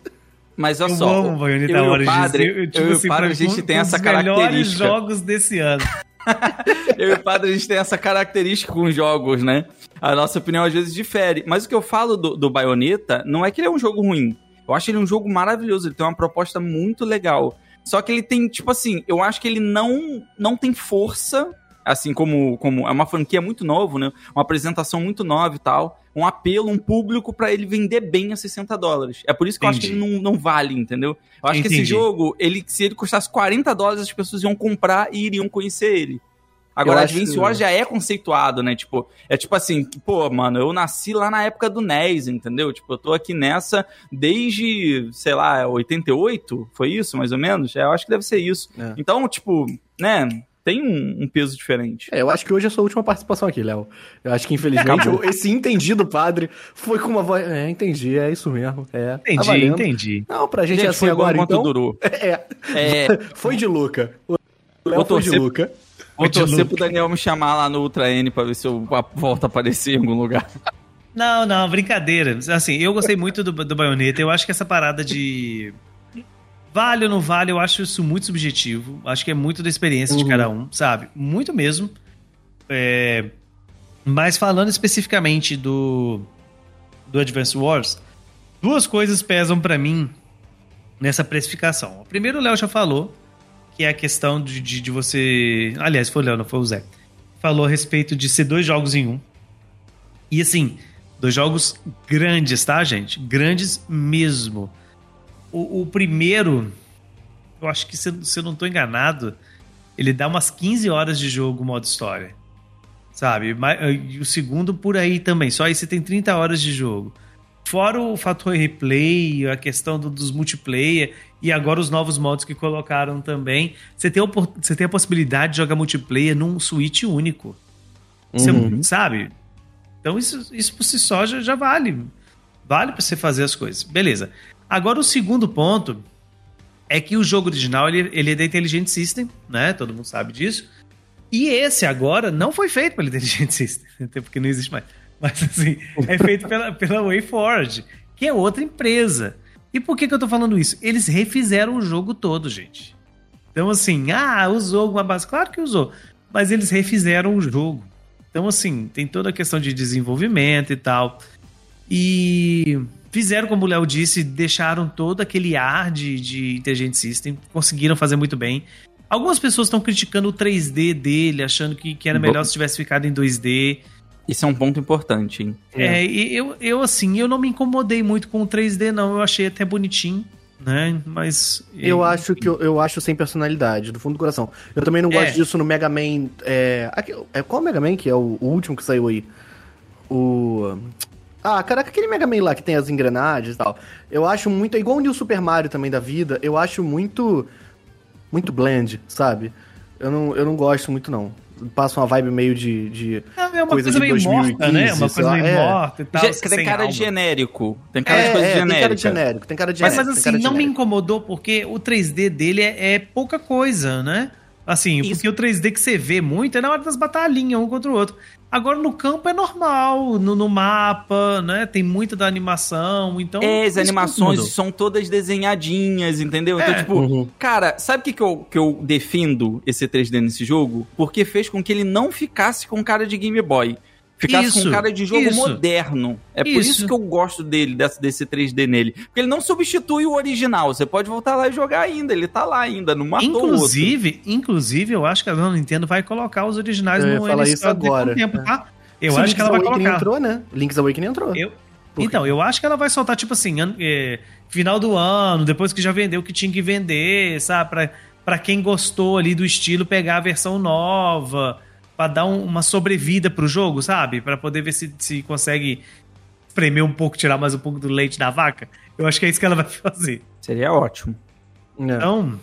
Mas olha eu só, amo Bayonetta eu e o Origins. padre, Eu, tipo eu e o assim, padre, pra a gente mim, tem um essa dos melhores característica. jogos desse ano. Eu e o padre, a gente tem essa característica com os jogos, né? A nossa opinião às vezes difere. Mas o que eu falo do, do Bayonetta não é que ele é um jogo ruim. Eu acho ele um jogo maravilhoso, ele tem uma proposta muito legal. Só que ele tem, tipo assim, eu acho que ele não, não tem força, assim como, como é uma franquia muito nova, né? Uma apresentação muito nova e tal. Um apelo, um público pra ele vender bem a 60 dólares. É por isso que eu acho que Entendi. ele não, não vale, entendeu? Eu acho que esse Entendi. jogo, ele, se ele custasse 40 dólares, as pessoas iam comprar e iriam conhecer ele. Agora, Eu Advance acho- Wars já é conceituado, né? Tipo, é tipo assim, pô, mano, eu nasci lá na época do NES, entendeu? Tipo, eu tô aqui nessa desde, sei lá, 88? Foi isso, mais ou menos? É, eu acho que deve ser isso. É. Então, tipo, né? Tem um, um peso diferente. É, eu acho que hoje é a sua última participação aqui, Léo. Eu acho que, infelizmente, Acabou. esse entendido padre foi com uma voz. É, entendi, é isso mesmo. É, tá Entendi, valendo. entendi. Não, pra gente, Gente, é assim foi agora, enquanto então. durou. É, É, foi de Luca. O Léo foi de Luca. Vou de torcer pro Daniel me chamar lá no Ultra N pra ver se eu a- volto a aparecer em algum lugar. Não, não, brincadeira. Assim, eu gostei muito do, do Bayonetta. Eu acho que essa parada de. Vale ou não vale, eu acho isso muito subjetivo. Acho que é muito da experiência de Uhum. cada um, sabe? Muito mesmo. É, Mas falando especificamente do, do Advance Wars, duas coisas pesam pra mim nessa precificação. O primeiro, o Léo já falou, que é a questão de, de, de você. Aliás, foi o Léo, não foi o Zé. Falou a respeito de ser dois jogos em um. E assim, dois jogos grandes, tá, gente? Grandes mesmo. O, o primeiro, eu acho que se, se eu não tô enganado, ele dá umas 15 horas de jogo modo história. Sabe? Ma- E o segundo por aí também. Só aí você tem 30 horas de jogo. Fora o fator replay, a questão do- dos multiplayer e agora os novos modos que colocaram também. Você tem, você tem a possibilidade de jogar multiplayer num Switch único. Você, Uhum. sabe? Então isso, isso por si só já, já vale. Vale pra você fazer as coisas. Beleza. Agora o segundo ponto é que o jogo original ele, ele é da Intelligent System, né? Todo mundo sabe disso. E esse agora não foi feito pela Intelligent System, até porque não existe mais. Mas assim, é feito pela, pela WayForward, que é outra empresa. E por que, que eu tô falando isso? Eles refizeram o jogo todo, gente. Então, assim, ah, usou alguma base? Claro que usou. Mas eles refizeram o jogo. Então, assim, tem toda a questão de desenvolvimento e tal. E fizeram, como o Léo disse, deixaram todo aquele ar de, de Intelligent System, conseguiram fazer muito bem. Algumas pessoas estão criticando o 3D dele, achando que, que era melhor se tivesse ficado em 2D. Isso é um ponto importante, hein? É, e eu, eu, assim, eu não me incomodei muito com o 3D, não. Eu achei até bonitinho, né? Mas. Eu acho que eu, eu acho sem personalidade, do fundo do coração. Eu também não gosto É. disso no Mega Man. É, é, qual Mega Man que é o, o último que saiu aí? O. Ah, caraca, aquele Mega Man lá que tem as engrenagens e tal. Eu acho muito. É igual o New Super Mario também da vida. Eu acho muito. Muito blend, sabe? Eu não, eu não gosto muito, não. Passa uma vibe meio de. de É uma coisa coisa, de meio 2015, morta, né? Uma coisa meio é. morta e tal. Tem cara alma. de genérico. Tem cara de É, coisa é, tem cara de genérica. genérico, tem cara de Mas, genérico. mas cara assim, de não me incomodou porque o 3D dele é, é pouca coisa, né? Assim, Isso. porque o 3D que você vê muito é na hora das batalhinhas, um contra o outro. Agora no campo é normal, no, no mapa, né? Tem muita da animação, então... É, as animações incomodou. são todas desenhadinhas, entendeu? Então, É. tipo, Uhum. cara, sabe o que, que, eu, que eu defendo esse 3D nesse jogo? Porque fez com que ele não ficasse com cara de Game Boy. Ficasse Isso, com cara de jogo isso. moderno. É por Isso. isso que eu gosto dele, desse, desse 3D nele. Porque ele não substitui o original. Você pode voltar lá e jogar ainda. Ele tá lá ainda, não matou o outro. Inclusive, inclusive, eu acho que a Nintendo vai colocar os originais Eu no falar isso agora. um tempo, tá? Eu Se acho que ela vai Link's Awakening colocar. entrou, né? Link's Awakening entrou. Eu-? Então, eu acho que ela vai soltar, tipo assim, an- é, final do ano, depois que já vendeu o que tinha que vender, sabe? Pra, pra quem gostou ali do estilo, pegar a versão nova, pra dar um- uma sobrevida pro jogo, sabe? Pra poder ver se, se consegue espremer um pouco, tirar mais um pouco do leite da vaca. Eu acho que é isso que ela vai fazer. Seria ótimo. É. Então,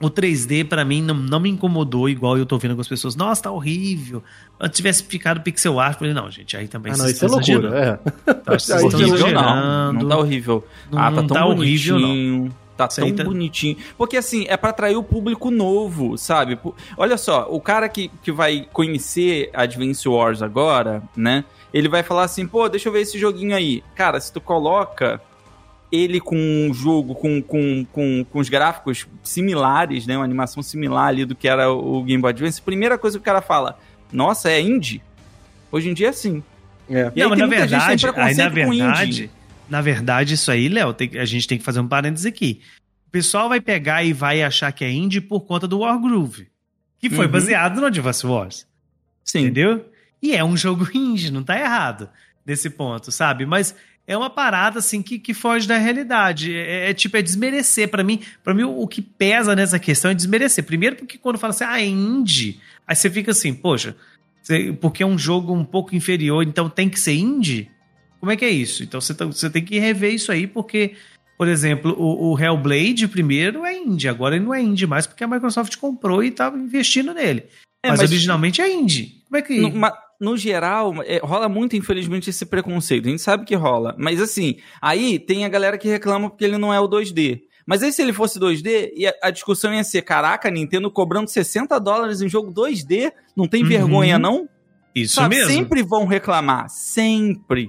o 3D pra mim não, não me incomodou igual eu tô vendo com as pessoas. Nossa, tá horrível. Antes tivesse ficado pixel art, eu falei, não, gente, aí também Ah, não, isso é loucura. É. Tá, Aí estão já- horrível não. Não tá horrível. Não- ah, tá não tão tá horrível, não. Tá tão tá- bonitinho. Porque assim, é pra atrair o público novo, sabe? Olha só, o cara que, que vai conhecer Advance Wars agora, né? Ele vai falar assim, pô, deixa eu ver esse joguinho aí. Cara, se tu coloca ele com um jogo, com, com, com, com os gráficos similares, né? Uma animação similar ali do que era o Game Boy Advance, a primeira coisa que o cara fala, nossa, é indie? Hoje em dia é assim. É. E aí não, mas na tem verdade, aí na preconceito com indie. verdade, na verdade, isso aí, Léo, a gente tem que fazer um parênteses aqui. O pessoal vai pegar e vai achar que é indie por conta do Wargroove, que foi Uhum. baseado no Advance Wars. Sim. Entendeu? E é um jogo indie, não tá errado nesse ponto, sabe? Mas é uma parada assim que, que foge da realidade. É, é tipo, é desmerecer. Pra mim, para mim, o, o que pesa nessa questão é desmerecer. Primeiro, porque quando fala assim, ah, é indie, aí você fica assim, poxa, porque é um jogo um pouco inferior, então tem que ser indie? Como é que é isso? Então você, tá- você tem que rever isso aí, porque, por exemplo, o, o Hellblade primeiro é indie, agora ele não é indie mais porque a Microsoft comprou e tava investindo nele. É, mas, mas- originalmente é indie. Como é que. No, ma- no geral, é, rola muito, infelizmente, esse preconceito. A gente sabe que rola. Mas assim, aí tem a galera que reclama porque ele não é o 2D. Mas aí se ele fosse 2D, e a, a discussão ia ser, caraca, Nintendo cobrando 60 dólares em jogo 2D, não tem Uhum. vergonha não? Isso Sabe, mesmo. Sempre vão reclamar, sempre.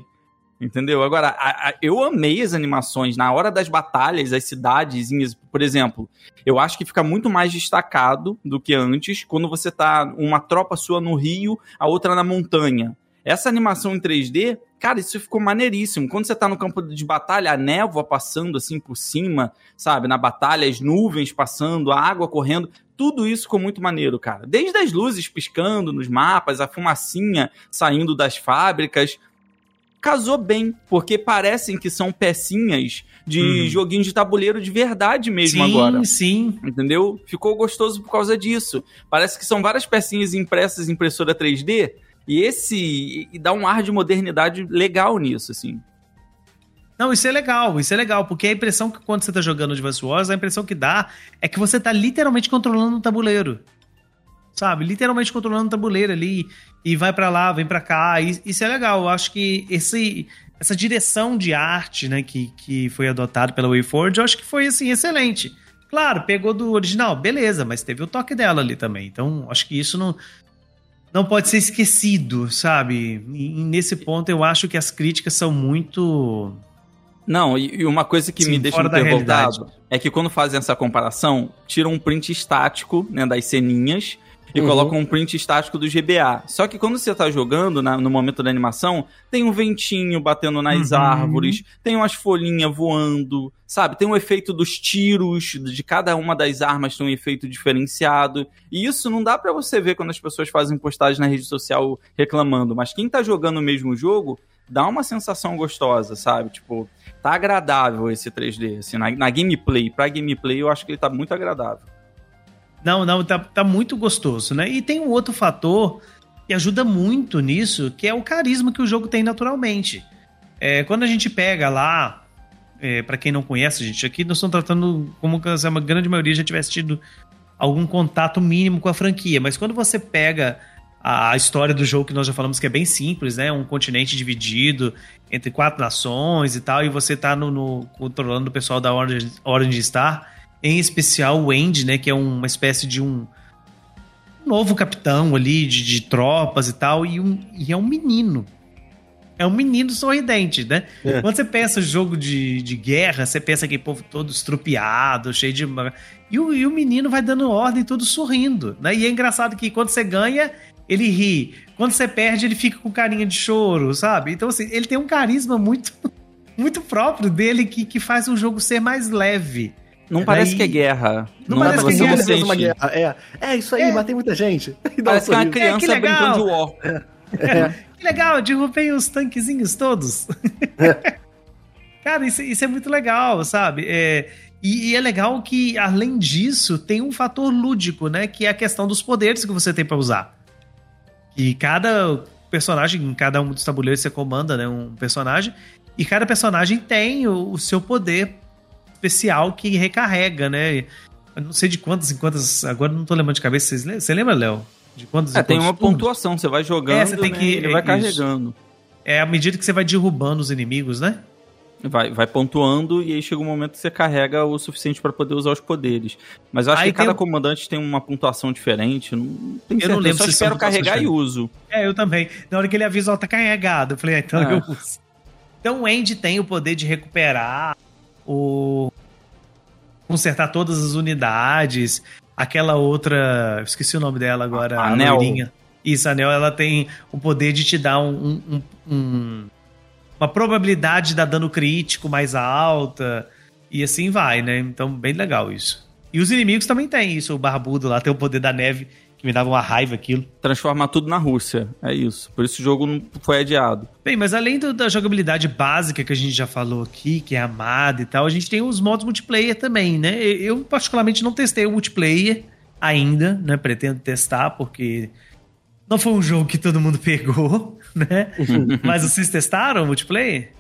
Entendeu? Agora, a- a- eu amei as animações. Na hora das batalhas, as cidadezinhas, por exemplo, eu acho que fica muito mais destacado do que antes quando você tá uma tropa sua no rio, a outra na montanha. Essa animação em 3D, cara, isso ficou maneiríssimo. Quando você tá no campo de batalha, a névoa passando assim por cima, sabe? Na batalha, as nuvens passando, a água correndo. Tudo isso ficou muito maneiro, cara. Desde as luzes piscando nos mapas, a fumacinha saindo das fábricas. Casou bem, porque parecem que são pecinhas de Uhum. joguinho de tabuleiro de verdade mesmo sim, agora. sim. Entendeu? Ficou gostoso por causa disso. Parece que são várias pecinhas impressas em impressora 3D. E esse. E dá um ar de modernidade legal nisso, assim. Não, isso é legal, isso é legal, porque a impressão que quando você tá jogando Advance Wars, a impressão que dá é que você tá literalmente controlando um tabuleiro. Sabe? Literalmente controlando um tabuleiro ali e vai pra lá, vem pra cá. e- Isso é legal. Eu acho que esse essa direção de arte, né, que, que foi adotado pela WayForward, eu acho que foi assim excelente. Claro, pegou do original, beleza, mas teve o toque dela ali também. Então, acho que isso não não pode ser esquecido, sabe? E, nesse ponto eu acho que as críticas são muito Não, e, uma coisa que Sim, me deixa muito revoltado é que quando fazem essa comparação, tiram um print estático né, das ceninhas e Uhum. colocam um print estático do GBA. Só que quando você tá jogando, na- no momento da animação, tem um ventinho batendo nas Uhum. árvores, tem umas folhinhas voando, sabe? Tem um efeito dos tiros, de cada uma das armas tem um efeito diferenciado. E isso não dá pra você ver quando as pessoas fazem postagem na rede social reclamando. Mas quem tá jogando o mesmo jogo, dá uma sensação gostosa, sabe? Tipo, tá agradável esse 3D. Assim, na, na gameplay, pra gameplay, eu acho que ele tá muito agradável. Não, não, tá, tá muito gostoso, né? E tem um outro fator que ajuda muito nisso, que é o carisma que o jogo tem naturalmente. É, quando a gente pega lá, é, para quem não conhece, gente, aqui nós estamos tratando como se a grande maioria já tivesse tido algum contato mínimo com a franquia, mas quando você pega a história do jogo que nós já falamos que é bem simples, né? Um continente dividido entre quatro nações e tal, e você tá no, no- controlando o pessoal da Orange, Orange Star, em especial o Andy, né? Que é uma espécie de um novo capitão ali de, de tropas e tal, e, um, e é um menino. É um menino sorridente, né? É. Quando você pensa jogo de, de guerra, você pensa aquele povo todo estrupiado, cheio de. E o, e o menino vai dando ordem todo sorrindo, né? E é engraçado que quando você ganha, ele ri. Quando você perde, ele fica com carinha de choro, sabe? Então, assim, ele tem um carisma muito, muito próprio dele que, que faz o jogo ser mais leve. Não É parece daí- que é guerra. Não Não, parece você que é guerra, Deus, uma guerra. É, é isso aí, É. matei muita gente. E dá um Parece que é uma criança É, que legal. brincando de war. É. Que legal, derrubei os tanquezinhos todos. Cara, isso, isso é muito legal, sabe? É, e, e é legal que, além disso, tem um fator lúdico, né? Que é a questão dos poderes que você tem pra usar. E cada personagem, em cada um dos tabuleiros você comanda, né? Um personagem. E cada personagem tem o, o seu poder especial que recarrega, né? Eu não sei de quantas em quantas. Agora eu não tô lembrando de cabeça. Vocês lembram? Você lembra, Léo? De quantos É, em tem uma turnos? pontuação, você vai jogando, É, você tem né, que- ele vai isso. carregando. É à medida que você vai derrubando os inimigos, né? Vai, vai pontuando e aí chega um momento que você carrega o suficiente pra poder usar os poderes. Mas eu acho Aí que cada tem- comandante tem uma pontuação diferente. Não, não tenho Eu não lembro só se espero carregar e uso. É, eu também. Na hora que ele avisa, ó, tá carregado. Eu falei, ah, então Ah. eu uso. Então o Andy tem o poder de recuperar o. consertar todas as unidades. Aquela outra. Esqueci o nome dela agora. A Anel. loirinha. Isso, a Anel, ela tem o poder de te dar um- um- um- uma probabilidade de dar dano crítico mais alta. E assim vai, né? Então, bem legal isso. E os inimigos também têm isso. O barbudo lá tem o poder da neve, que me dava uma raiva aquilo. Transformar tudo na Rússia. É isso. Por isso o jogo não foi adiado. Bem, mas além do- da jogabilidade básica que a gente já falou aqui, que é amada e tal, a gente tem os modos multiplayer também, né? Eu, particularmente, não testei o multiplayer ainda, né? Pretendo testar, porque não foi um jogo que todo mundo pegou, né? mas vocês testaram o multiplayer?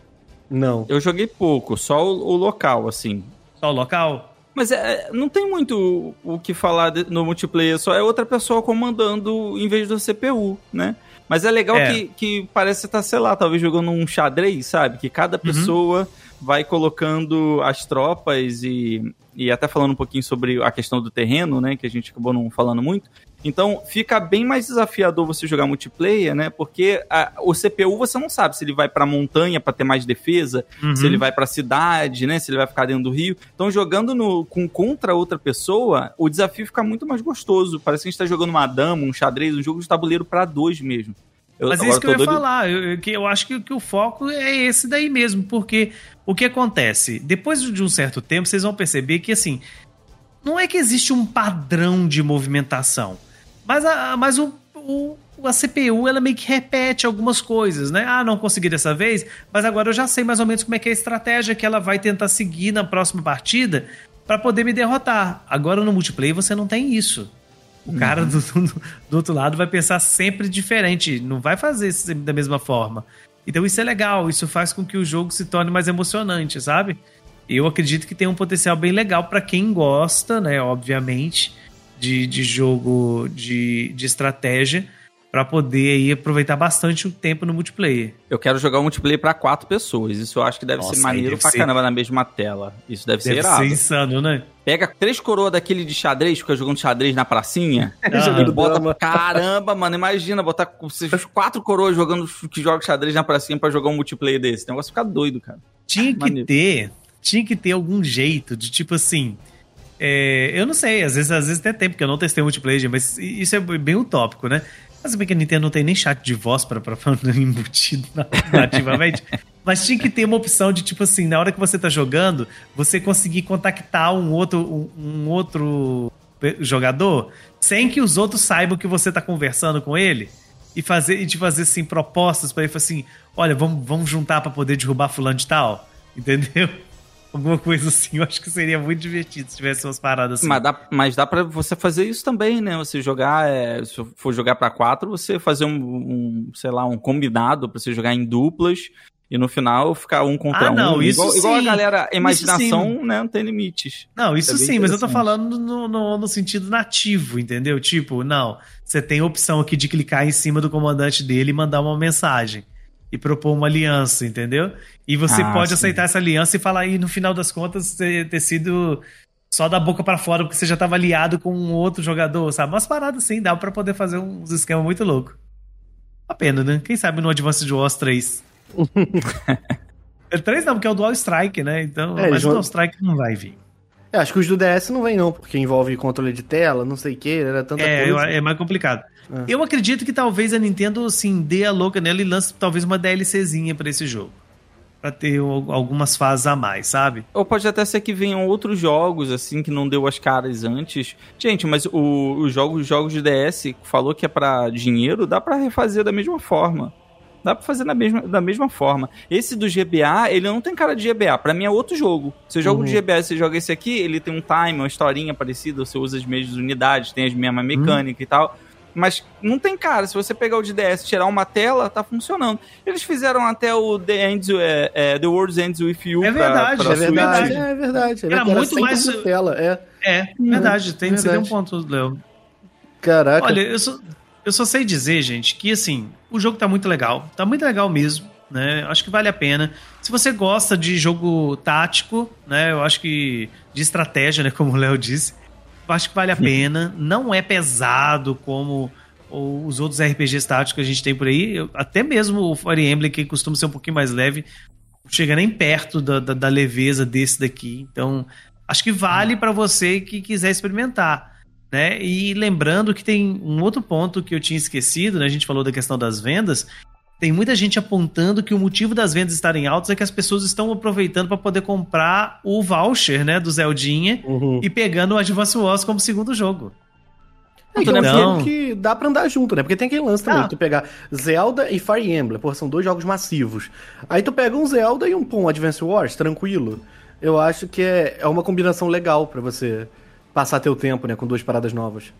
Não. Eu joguei pouco, só o, o local, assim. Só o local? Mas é, não tem muito o que falar no multiplayer, só é outra pessoa comandando em vez do CPU, né? Mas é legal É. Que, que parece estar, sei lá, talvez jogando um xadrez, sabe? Que cada pessoa vai colocando as tropas e, e até falando um pouquinho sobre a questão do terreno, né? Que a gente acabou não falando muito. Então fica bem mais desafiador você jogar multiplayer, né? Porque a- o CPU você não sabe se ele vai pra montanha pra ter mais defesa, Uhum. se ele vai pra cidade, né? Se ele vai ficar dentro do rio. Então, jogando no, com contra outra pessoa, o desafio fica muito mais gostoso. Parece que a gente tá jogando uma dama, um xadrez, um jogo de tabuleiro pra dois mesmo. Eu, Mas é isso que eu ia doido- falar. Eu, eu- que eu acho que, que o foco é esse daí mesmo. Porque o que acontece? Depois de um certo tempo, vocês vão perceber que, assim, não é que existe um padrão de movimentação. Mas a, mas o, o- a CPU, ela meio que repete algumas coisas, né? Ah, não consegui dessa vez, mas agora eu já sei mais ou menos como é que é a estratégia que ela vai tentar seguir na próxima partida para poder me derrotar. Agora no multiplayer você não tem isso. O cara do, do- do outro lado vai pensar sempre diferente, não vai fazer sempre da mesma forma. Então isso é legal, isso faz com que o jogo se torne mais emocionante, sabe? Eu acredito que tem um potencial bem legal para quem gosta, né, obviamente, de, de jogo de, de estratégia, para poder aí aproveitar bastante o tempo no multiplayer. Eu quero jogar um multiplayer pra quatro pessoas. Isso eu acho que deve Nossa, ser maneiro deve pra ser- caramba na mesma tela. Isso deve, ser Deve irado. ser insano, né? Pega três coroas daquele de xadrez, fica jogando xadrez na pracinha. E bota. Caramba, mano, imagina botar quatro coroas jogando que joga xadrez na pracinha pra jogar um multiplayer desse. O negócio fica doido, cara. Tinha que Maneiro. ter, tinha que ter algum jeito de tipo assim. É, eu não sei, às vezes, às vezes até tem, porque eu não testei multiplayer, mas isso é bem utópico, né? Mas bem que a Nintendo não tem nem chat de voz pra, pra, embutido na- nativamente. mas tinha que ter uma opção de, tipo assim, na hora que você tá jogando, você conseguir contactar um outro, um, um outro jogador sem que os outros saibam que você tá conversando com ele e fazer e te fazer assim propostas pra ele assim, olha, vamos, vamos juntar pra poder derrubar fulano de tal, entendeu? Alguma coisa assim, eu acho que seria muito divertido se tivesse umas paradas assim. Mas dá, mas dá pra você fazer isso também, né? Você jogar, é, se for jogar pra quatro, você fazer um, um, sei lá, um combinado pra você jogar em duplas e no final ficar um contra Ah, um. não, isso igual, igual a sim. galera, a Isso imaginação, né? Não tem limites. Não, isso É sim, mas eu tô falando no, no, no sentido nativo, entendeu? Tipo, não, você tem a opção aqui de clicar em cima do comandante dele e mandar uma mensagem. E propor uma aliança, entendeu? E você Ah, pode sim. aceitar essa aliança e falar aí, no final das contas, ter, ter sido só da boca pra fora, porque você já tava aliado com um outro jogador, sabe? Umas paradas assim, dá pra poder fazer uns esquemas muito loucos. Uma pena, né? Quem sabe no Advanced Wars 3. é 3 não, porque é o Dual Strike, né? Então, É, mas o Dual Strike não vai vir. É, acho que os do DS não vem não, porque envolve controle de tela, não sei o que, era tanta É, eu- coisa. é mais complicado. É. Eu acredito que talvez a Nintendo, assim, dê a louca nela e lance talvez uma DLCzinha pra esse jogo. Pra ter al- algumas fases a mais, sabe? Ou pode até ser que venham outros jogos, assim, que não deu as caras antes. Gente, mas o- os jogos, os jogos de DS falou que é pra dinheiro, dá pra refazer da mesma forma. Dá pra fazer da mesma, da mesma forma. Esse do GBA, ele não tem cara de GBA. Pra mim é outro jogo. Você joga o Uhum. GBA, você joga esse aqui, ele tem um time, uma historinha parecida, você usa as mesmas unidades, tem as mesmas Uhum. mecânicas e tal. Mas não tem cara. Se você pegar o de DS e tirar uma tela, tá funcionando. Eles fizeram até o The, Ends, é, é, The World Ends With You É verdade, pra É Switch. verdade, Switch. é verdade. Era muito mais- 100% tela, é. É, verdade. Tem, Você tem um verdade. ponto, Léo. Caraca. Olha, eu só, eu só sei dizer, gente, que assim, o jogo tá muito legal. Tá muito legal mesmo, né? Acho que vale a pena. Se você gosta de jogo tático, né? Eu acho que. De estratégia, né? Como o Léo disse. Eu acho que vale a pena. Não é pesado como os outros RPGs táticos que a gente tem por aí. Eu- até mesmo o Fire Emblem, que costuma ser um pouquinho mais leve, chega nem perto da, da, da leveza desse daqui. Então, acho que vale pra você que quiser experimentar né? E lembrando que tem um outro ponto que eu tinha esquecido, né? A gente falou da questão das vendas. tem muita gente apontando que o motivo das vendas estarem altas é que as pessoas estão aproveitando para poder comprar o voucher, né, do Zeldinha Uhum. e pegando o Advance Wars como segundo jogo. É que é jogo que dá pra andar junto, né? Porque tem aquele lance também, Ah. tu pegar Zelda e Fire Emblem, pô, são dois jogos massivos. Aí tu pega um Zelda e um, pô, um Advance Wars, tranquilo. Eu acho que é, é uma combinação legal pra você passar teu tempo, né, com duas paradas novas.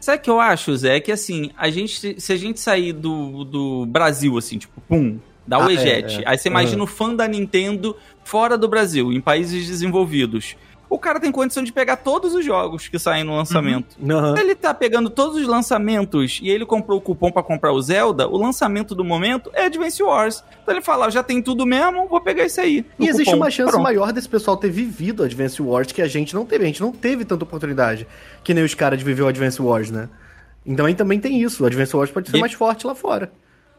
Sabe o que eu acho, Zé? É que assim, a gente, se a gente sair do, do Brasil, assim, tipo, pum, o Ah, é, eject. é. Aí você imagina Aham. o fã da Nintendo fora do Brasil, em países desenvolvidos. O cara tem condição de pegar todos os jogos que saem no lançamento. Aham. Ele tá pegando todos os lançamentos e ele comprou o cupom pra comprar o Zelda, o lançamento do momento é Advance Wars. Então ele fala, "Ah, já tem tudo mesmo, vou pegar isso aí. E existe cupom." uma chance Pronto. maior desse pessoal ter vivido Advance Wars que a gente não teve. A gente não teve tanta oportunidade que nem os caras de viver o Advance Wars, né? Então aí também tem isso. O Advance Wars pode ser E- mais forte lá fora.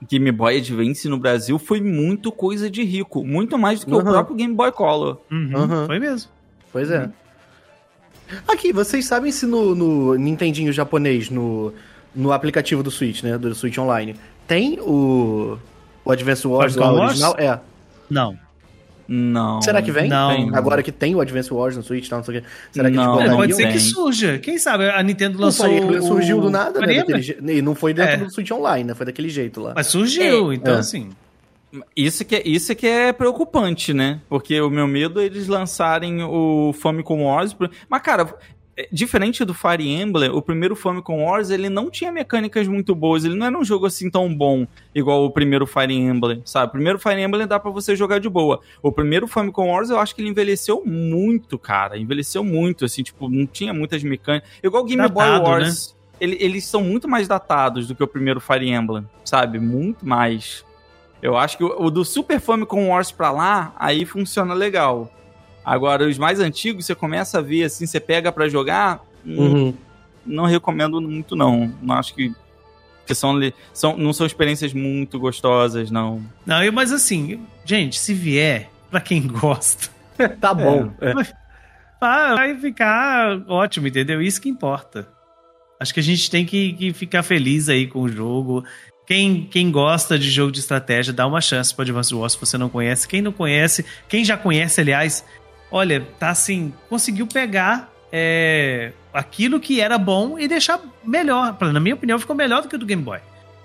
Game Boy Advance no Brasil foi muito coisa de rico, muito mais do que o Aham. próprio Game Boy Color. Uhum, Aham. Foi mesmo. Pois é. Aqui, vocês sabem se no, no Nintendinho japonês, no, no aplicativo do Switch, né? Do Switch Online, tem o, o Advance Wars lá Famicom Wars? original? É. Não. Não. Será que vem? Não. Agora que tem o Advance Wars no Switch, tá, não sei o quê. Será que Não, eles É, Não, pode botariam? ser que surja. Quem sabe a Nintendo O lançou. Fire Emblem surgiu o- do nada, né? E não foi dentro É. do Switch Online, né? Foi daquele jeito lá. Mas surgiu, então É. assim. Isso que, é, isso que é preocupante, né? Porque o meu medo é eles lançarem o Famicom Wars. Mas, cara, é, diferente do Fire Emblem, o primeiro Famicom Wars ele não tinha mecânicas muito boas. Ele não era um jogo assim tão bom igual o primeiro Fire Emblem, sabe? O primeiro Fire Emblem dá pra você jogar de boa. O primeiro Famicom Wars eu acho que ele envelheceu muito, cara. Envelheceu muito, assim, tipo, não tinha muitas mecânicas. Igual o Game Datado, Boy Wars. ele- eles são muito mais datados do que o primeiro Fire Emblem, sabe? Muito mais. Eu acho que o, o do Super Famicom Wars pra lá, aí funciona legal. Agora, os mais antigos, você começa a ver assim, você pega pra jogar, hum, Uhum. não recomendo muito não. Não acho que, que são, li- são, não são experiências muito gostosas, não. Não, eu- mas assim, gente, se vier, pra quem gosta, Tá bom. É. ah, vai ficar ótimo, entendeu? Isso que importa. Acho que a gente tem que, que ficar feliz aí com o jogo. Quem, quem gosta de jogo de estratégia, dá uma chance para Advance Wars se você não conhece. Quem não conhece, quem já conhece, aliás, olha, tá assim, conseguiu pegar é, aquilo que era bom e deixar melhor. Na minha opinião, ficou melhor do que o do Game Boy,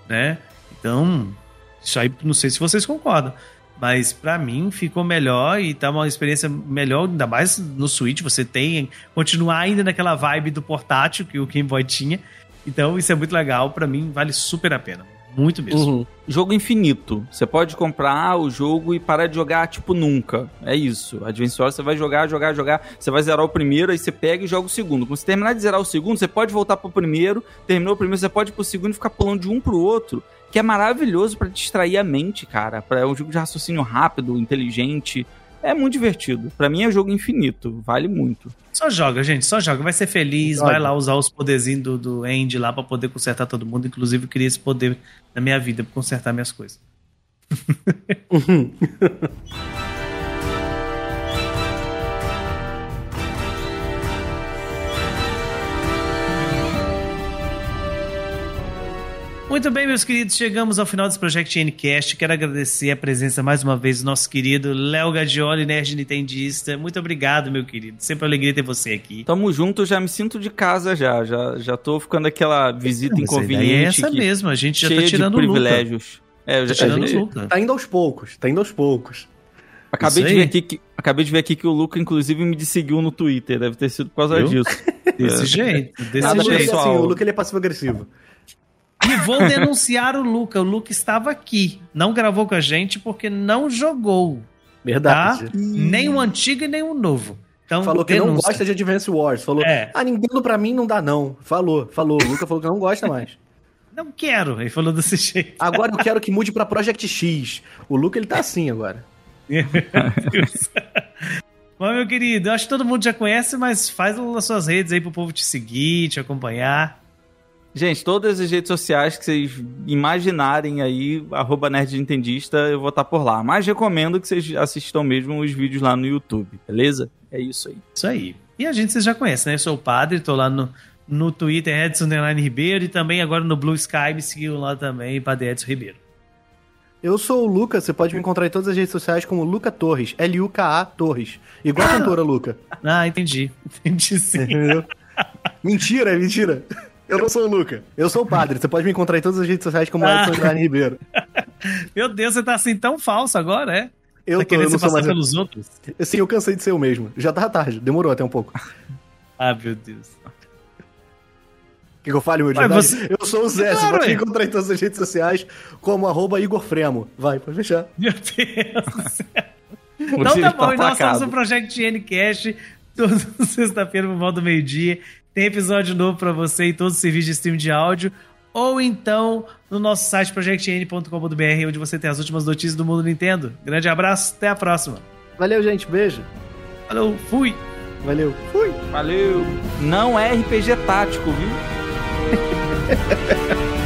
né? Então, isso aí, não sei se vocês concordam. Mas pra mim ficou melhor e tá uma experiência melhor, ainda mais no Switch. Você tem continuar ainda naquela vibe do portátil que o Game Boy tinha. Então isso é muito legal. Pra mim vale super a pena. Muito mesmo. Uhum. Jogo infinito. Você pode comprar o jogo e parar de jogar, tipo, nunca. É isso. Advance Wars, você vai jogar, jogar, jogar. Você vai zerar o primeiro, aí você pega e joga o segundo. Quando você terminar de zerar o segundo, você pode voltar pro primeiro. Terminou o primeiro, você pode ir pro segundo e ficar pulando de um pro outro. Que é maravilhoso pra distrair a mente, cara. Pra- É um jogo de raciocínio rápido, inteligente. É muito divertido. Pra mim é jogo infinito. Vale muito. Só joga, gente. Só joga. Vai ser feliz. Joga. Vai lá usar os poderzinhos do, do Andy lá pra poder consertar todo mundo. Inclusive, eu queria esse poder na minha vida pra consertar minhas coisas. Muito bem, meus queridos, chegamos ao final desse Project Ncast. Quero agradecer a presença mais uma vez do nosso querido Léo Gadioli, nerd nintendista. Muito obrigado, meu querido. Sempre uma alegria ter você aqui. Tamo junto, já me sinto de casa já. Já, já tô ficando aquela visita a ideia inconveniente. é essa mesmo, a gente já tá tirando de o Luca. privilégios. É, eu já Tá tirando Luca. Tá indo aos poucos, tá indo aos poucos. Acabei de, ver aqui que, acabei de ver aqui que o Luca, inclusive, me seguiu no Twitter. Deve ter sido por causa Viu? disso. Desse jeito, desse Nada jeito. porque, jeito. assim, pessoal. o Luke ele é passivo-agressivo. E vou denunciar o Luca. O Luca estava aqui. Não gravou com a gente porque não jogou. Tá? Verdade. Nem o antigo e nem o novo. Então, Falou que não denúncia. gosta de Advance Wars. Falou, É. ah, Nintendo pra mim não dá não. Falou, falou. O Luca falou que não gosta mais. Não quero. Ele falou desse jeito. Agora eu quero que mude pra Project X. O Luca ele tá assim agora. Bom, meu querido, eu acho que todo mundo já conhece, mas faz as suas redes aí pro povo te seguir, te acompanhar. Gente, todas as redes sociais que vocês imaginarem aí, arroba eu vou estar por lá. Mas recomendo que vocês assistam mesmo os vídeos lá no YouTube, beleza? É isso aí. Isso aí. E a gente vocês já conhecem, né? Eu sou o padre, tô lá no, no Twitter, Edson Underline Ribeiro, e também agora no Blue Sky, me seguiu lá também, Padre Edson Ribeiro. Eu sou o Luca, você pode me encontrar em todas as redes sociais como Luca Torres, L-U-K-A Torres. Igual a cantora Luca. Ah, entendi. Entendi sim. Entendeu? mentira, é mentira. Eu não sou o Luca. Eu sou o padre. Você pode me encontrar em todas as redes sociais como Ah. Edson Ribeiro. Meu Deus, você tá assim tão falso agora, é? Eu tá tô, querendo eu não sou passar mais. pelos outros? Sim, eu cansei de ser eu mesmo. Já tava tarde, demorou até um pouco. Ah, meu Deus. Quer que eu fale, meu Ué, você- Eu sou o Zé, Claro, você pode me encontrar em todas as redes sociais como arroba Igor Fremo. Vai, pode fechar. Meu Deus do céu. Então tá bom, e nós somos o Project Ncast, toda sexta-feira por volta do meio-dia. Tem episódio novo pra você em todos os serviços de stream de áudio. Ou então no nosso site projectn.com.br, onde você tem as últimas notícias do mundo Nintendo. Grande abraço, até a próxima. Valeu, gente. Beijo. Falou, fui! Valeu. Fui. Valeu. Não é RPG tático, viu?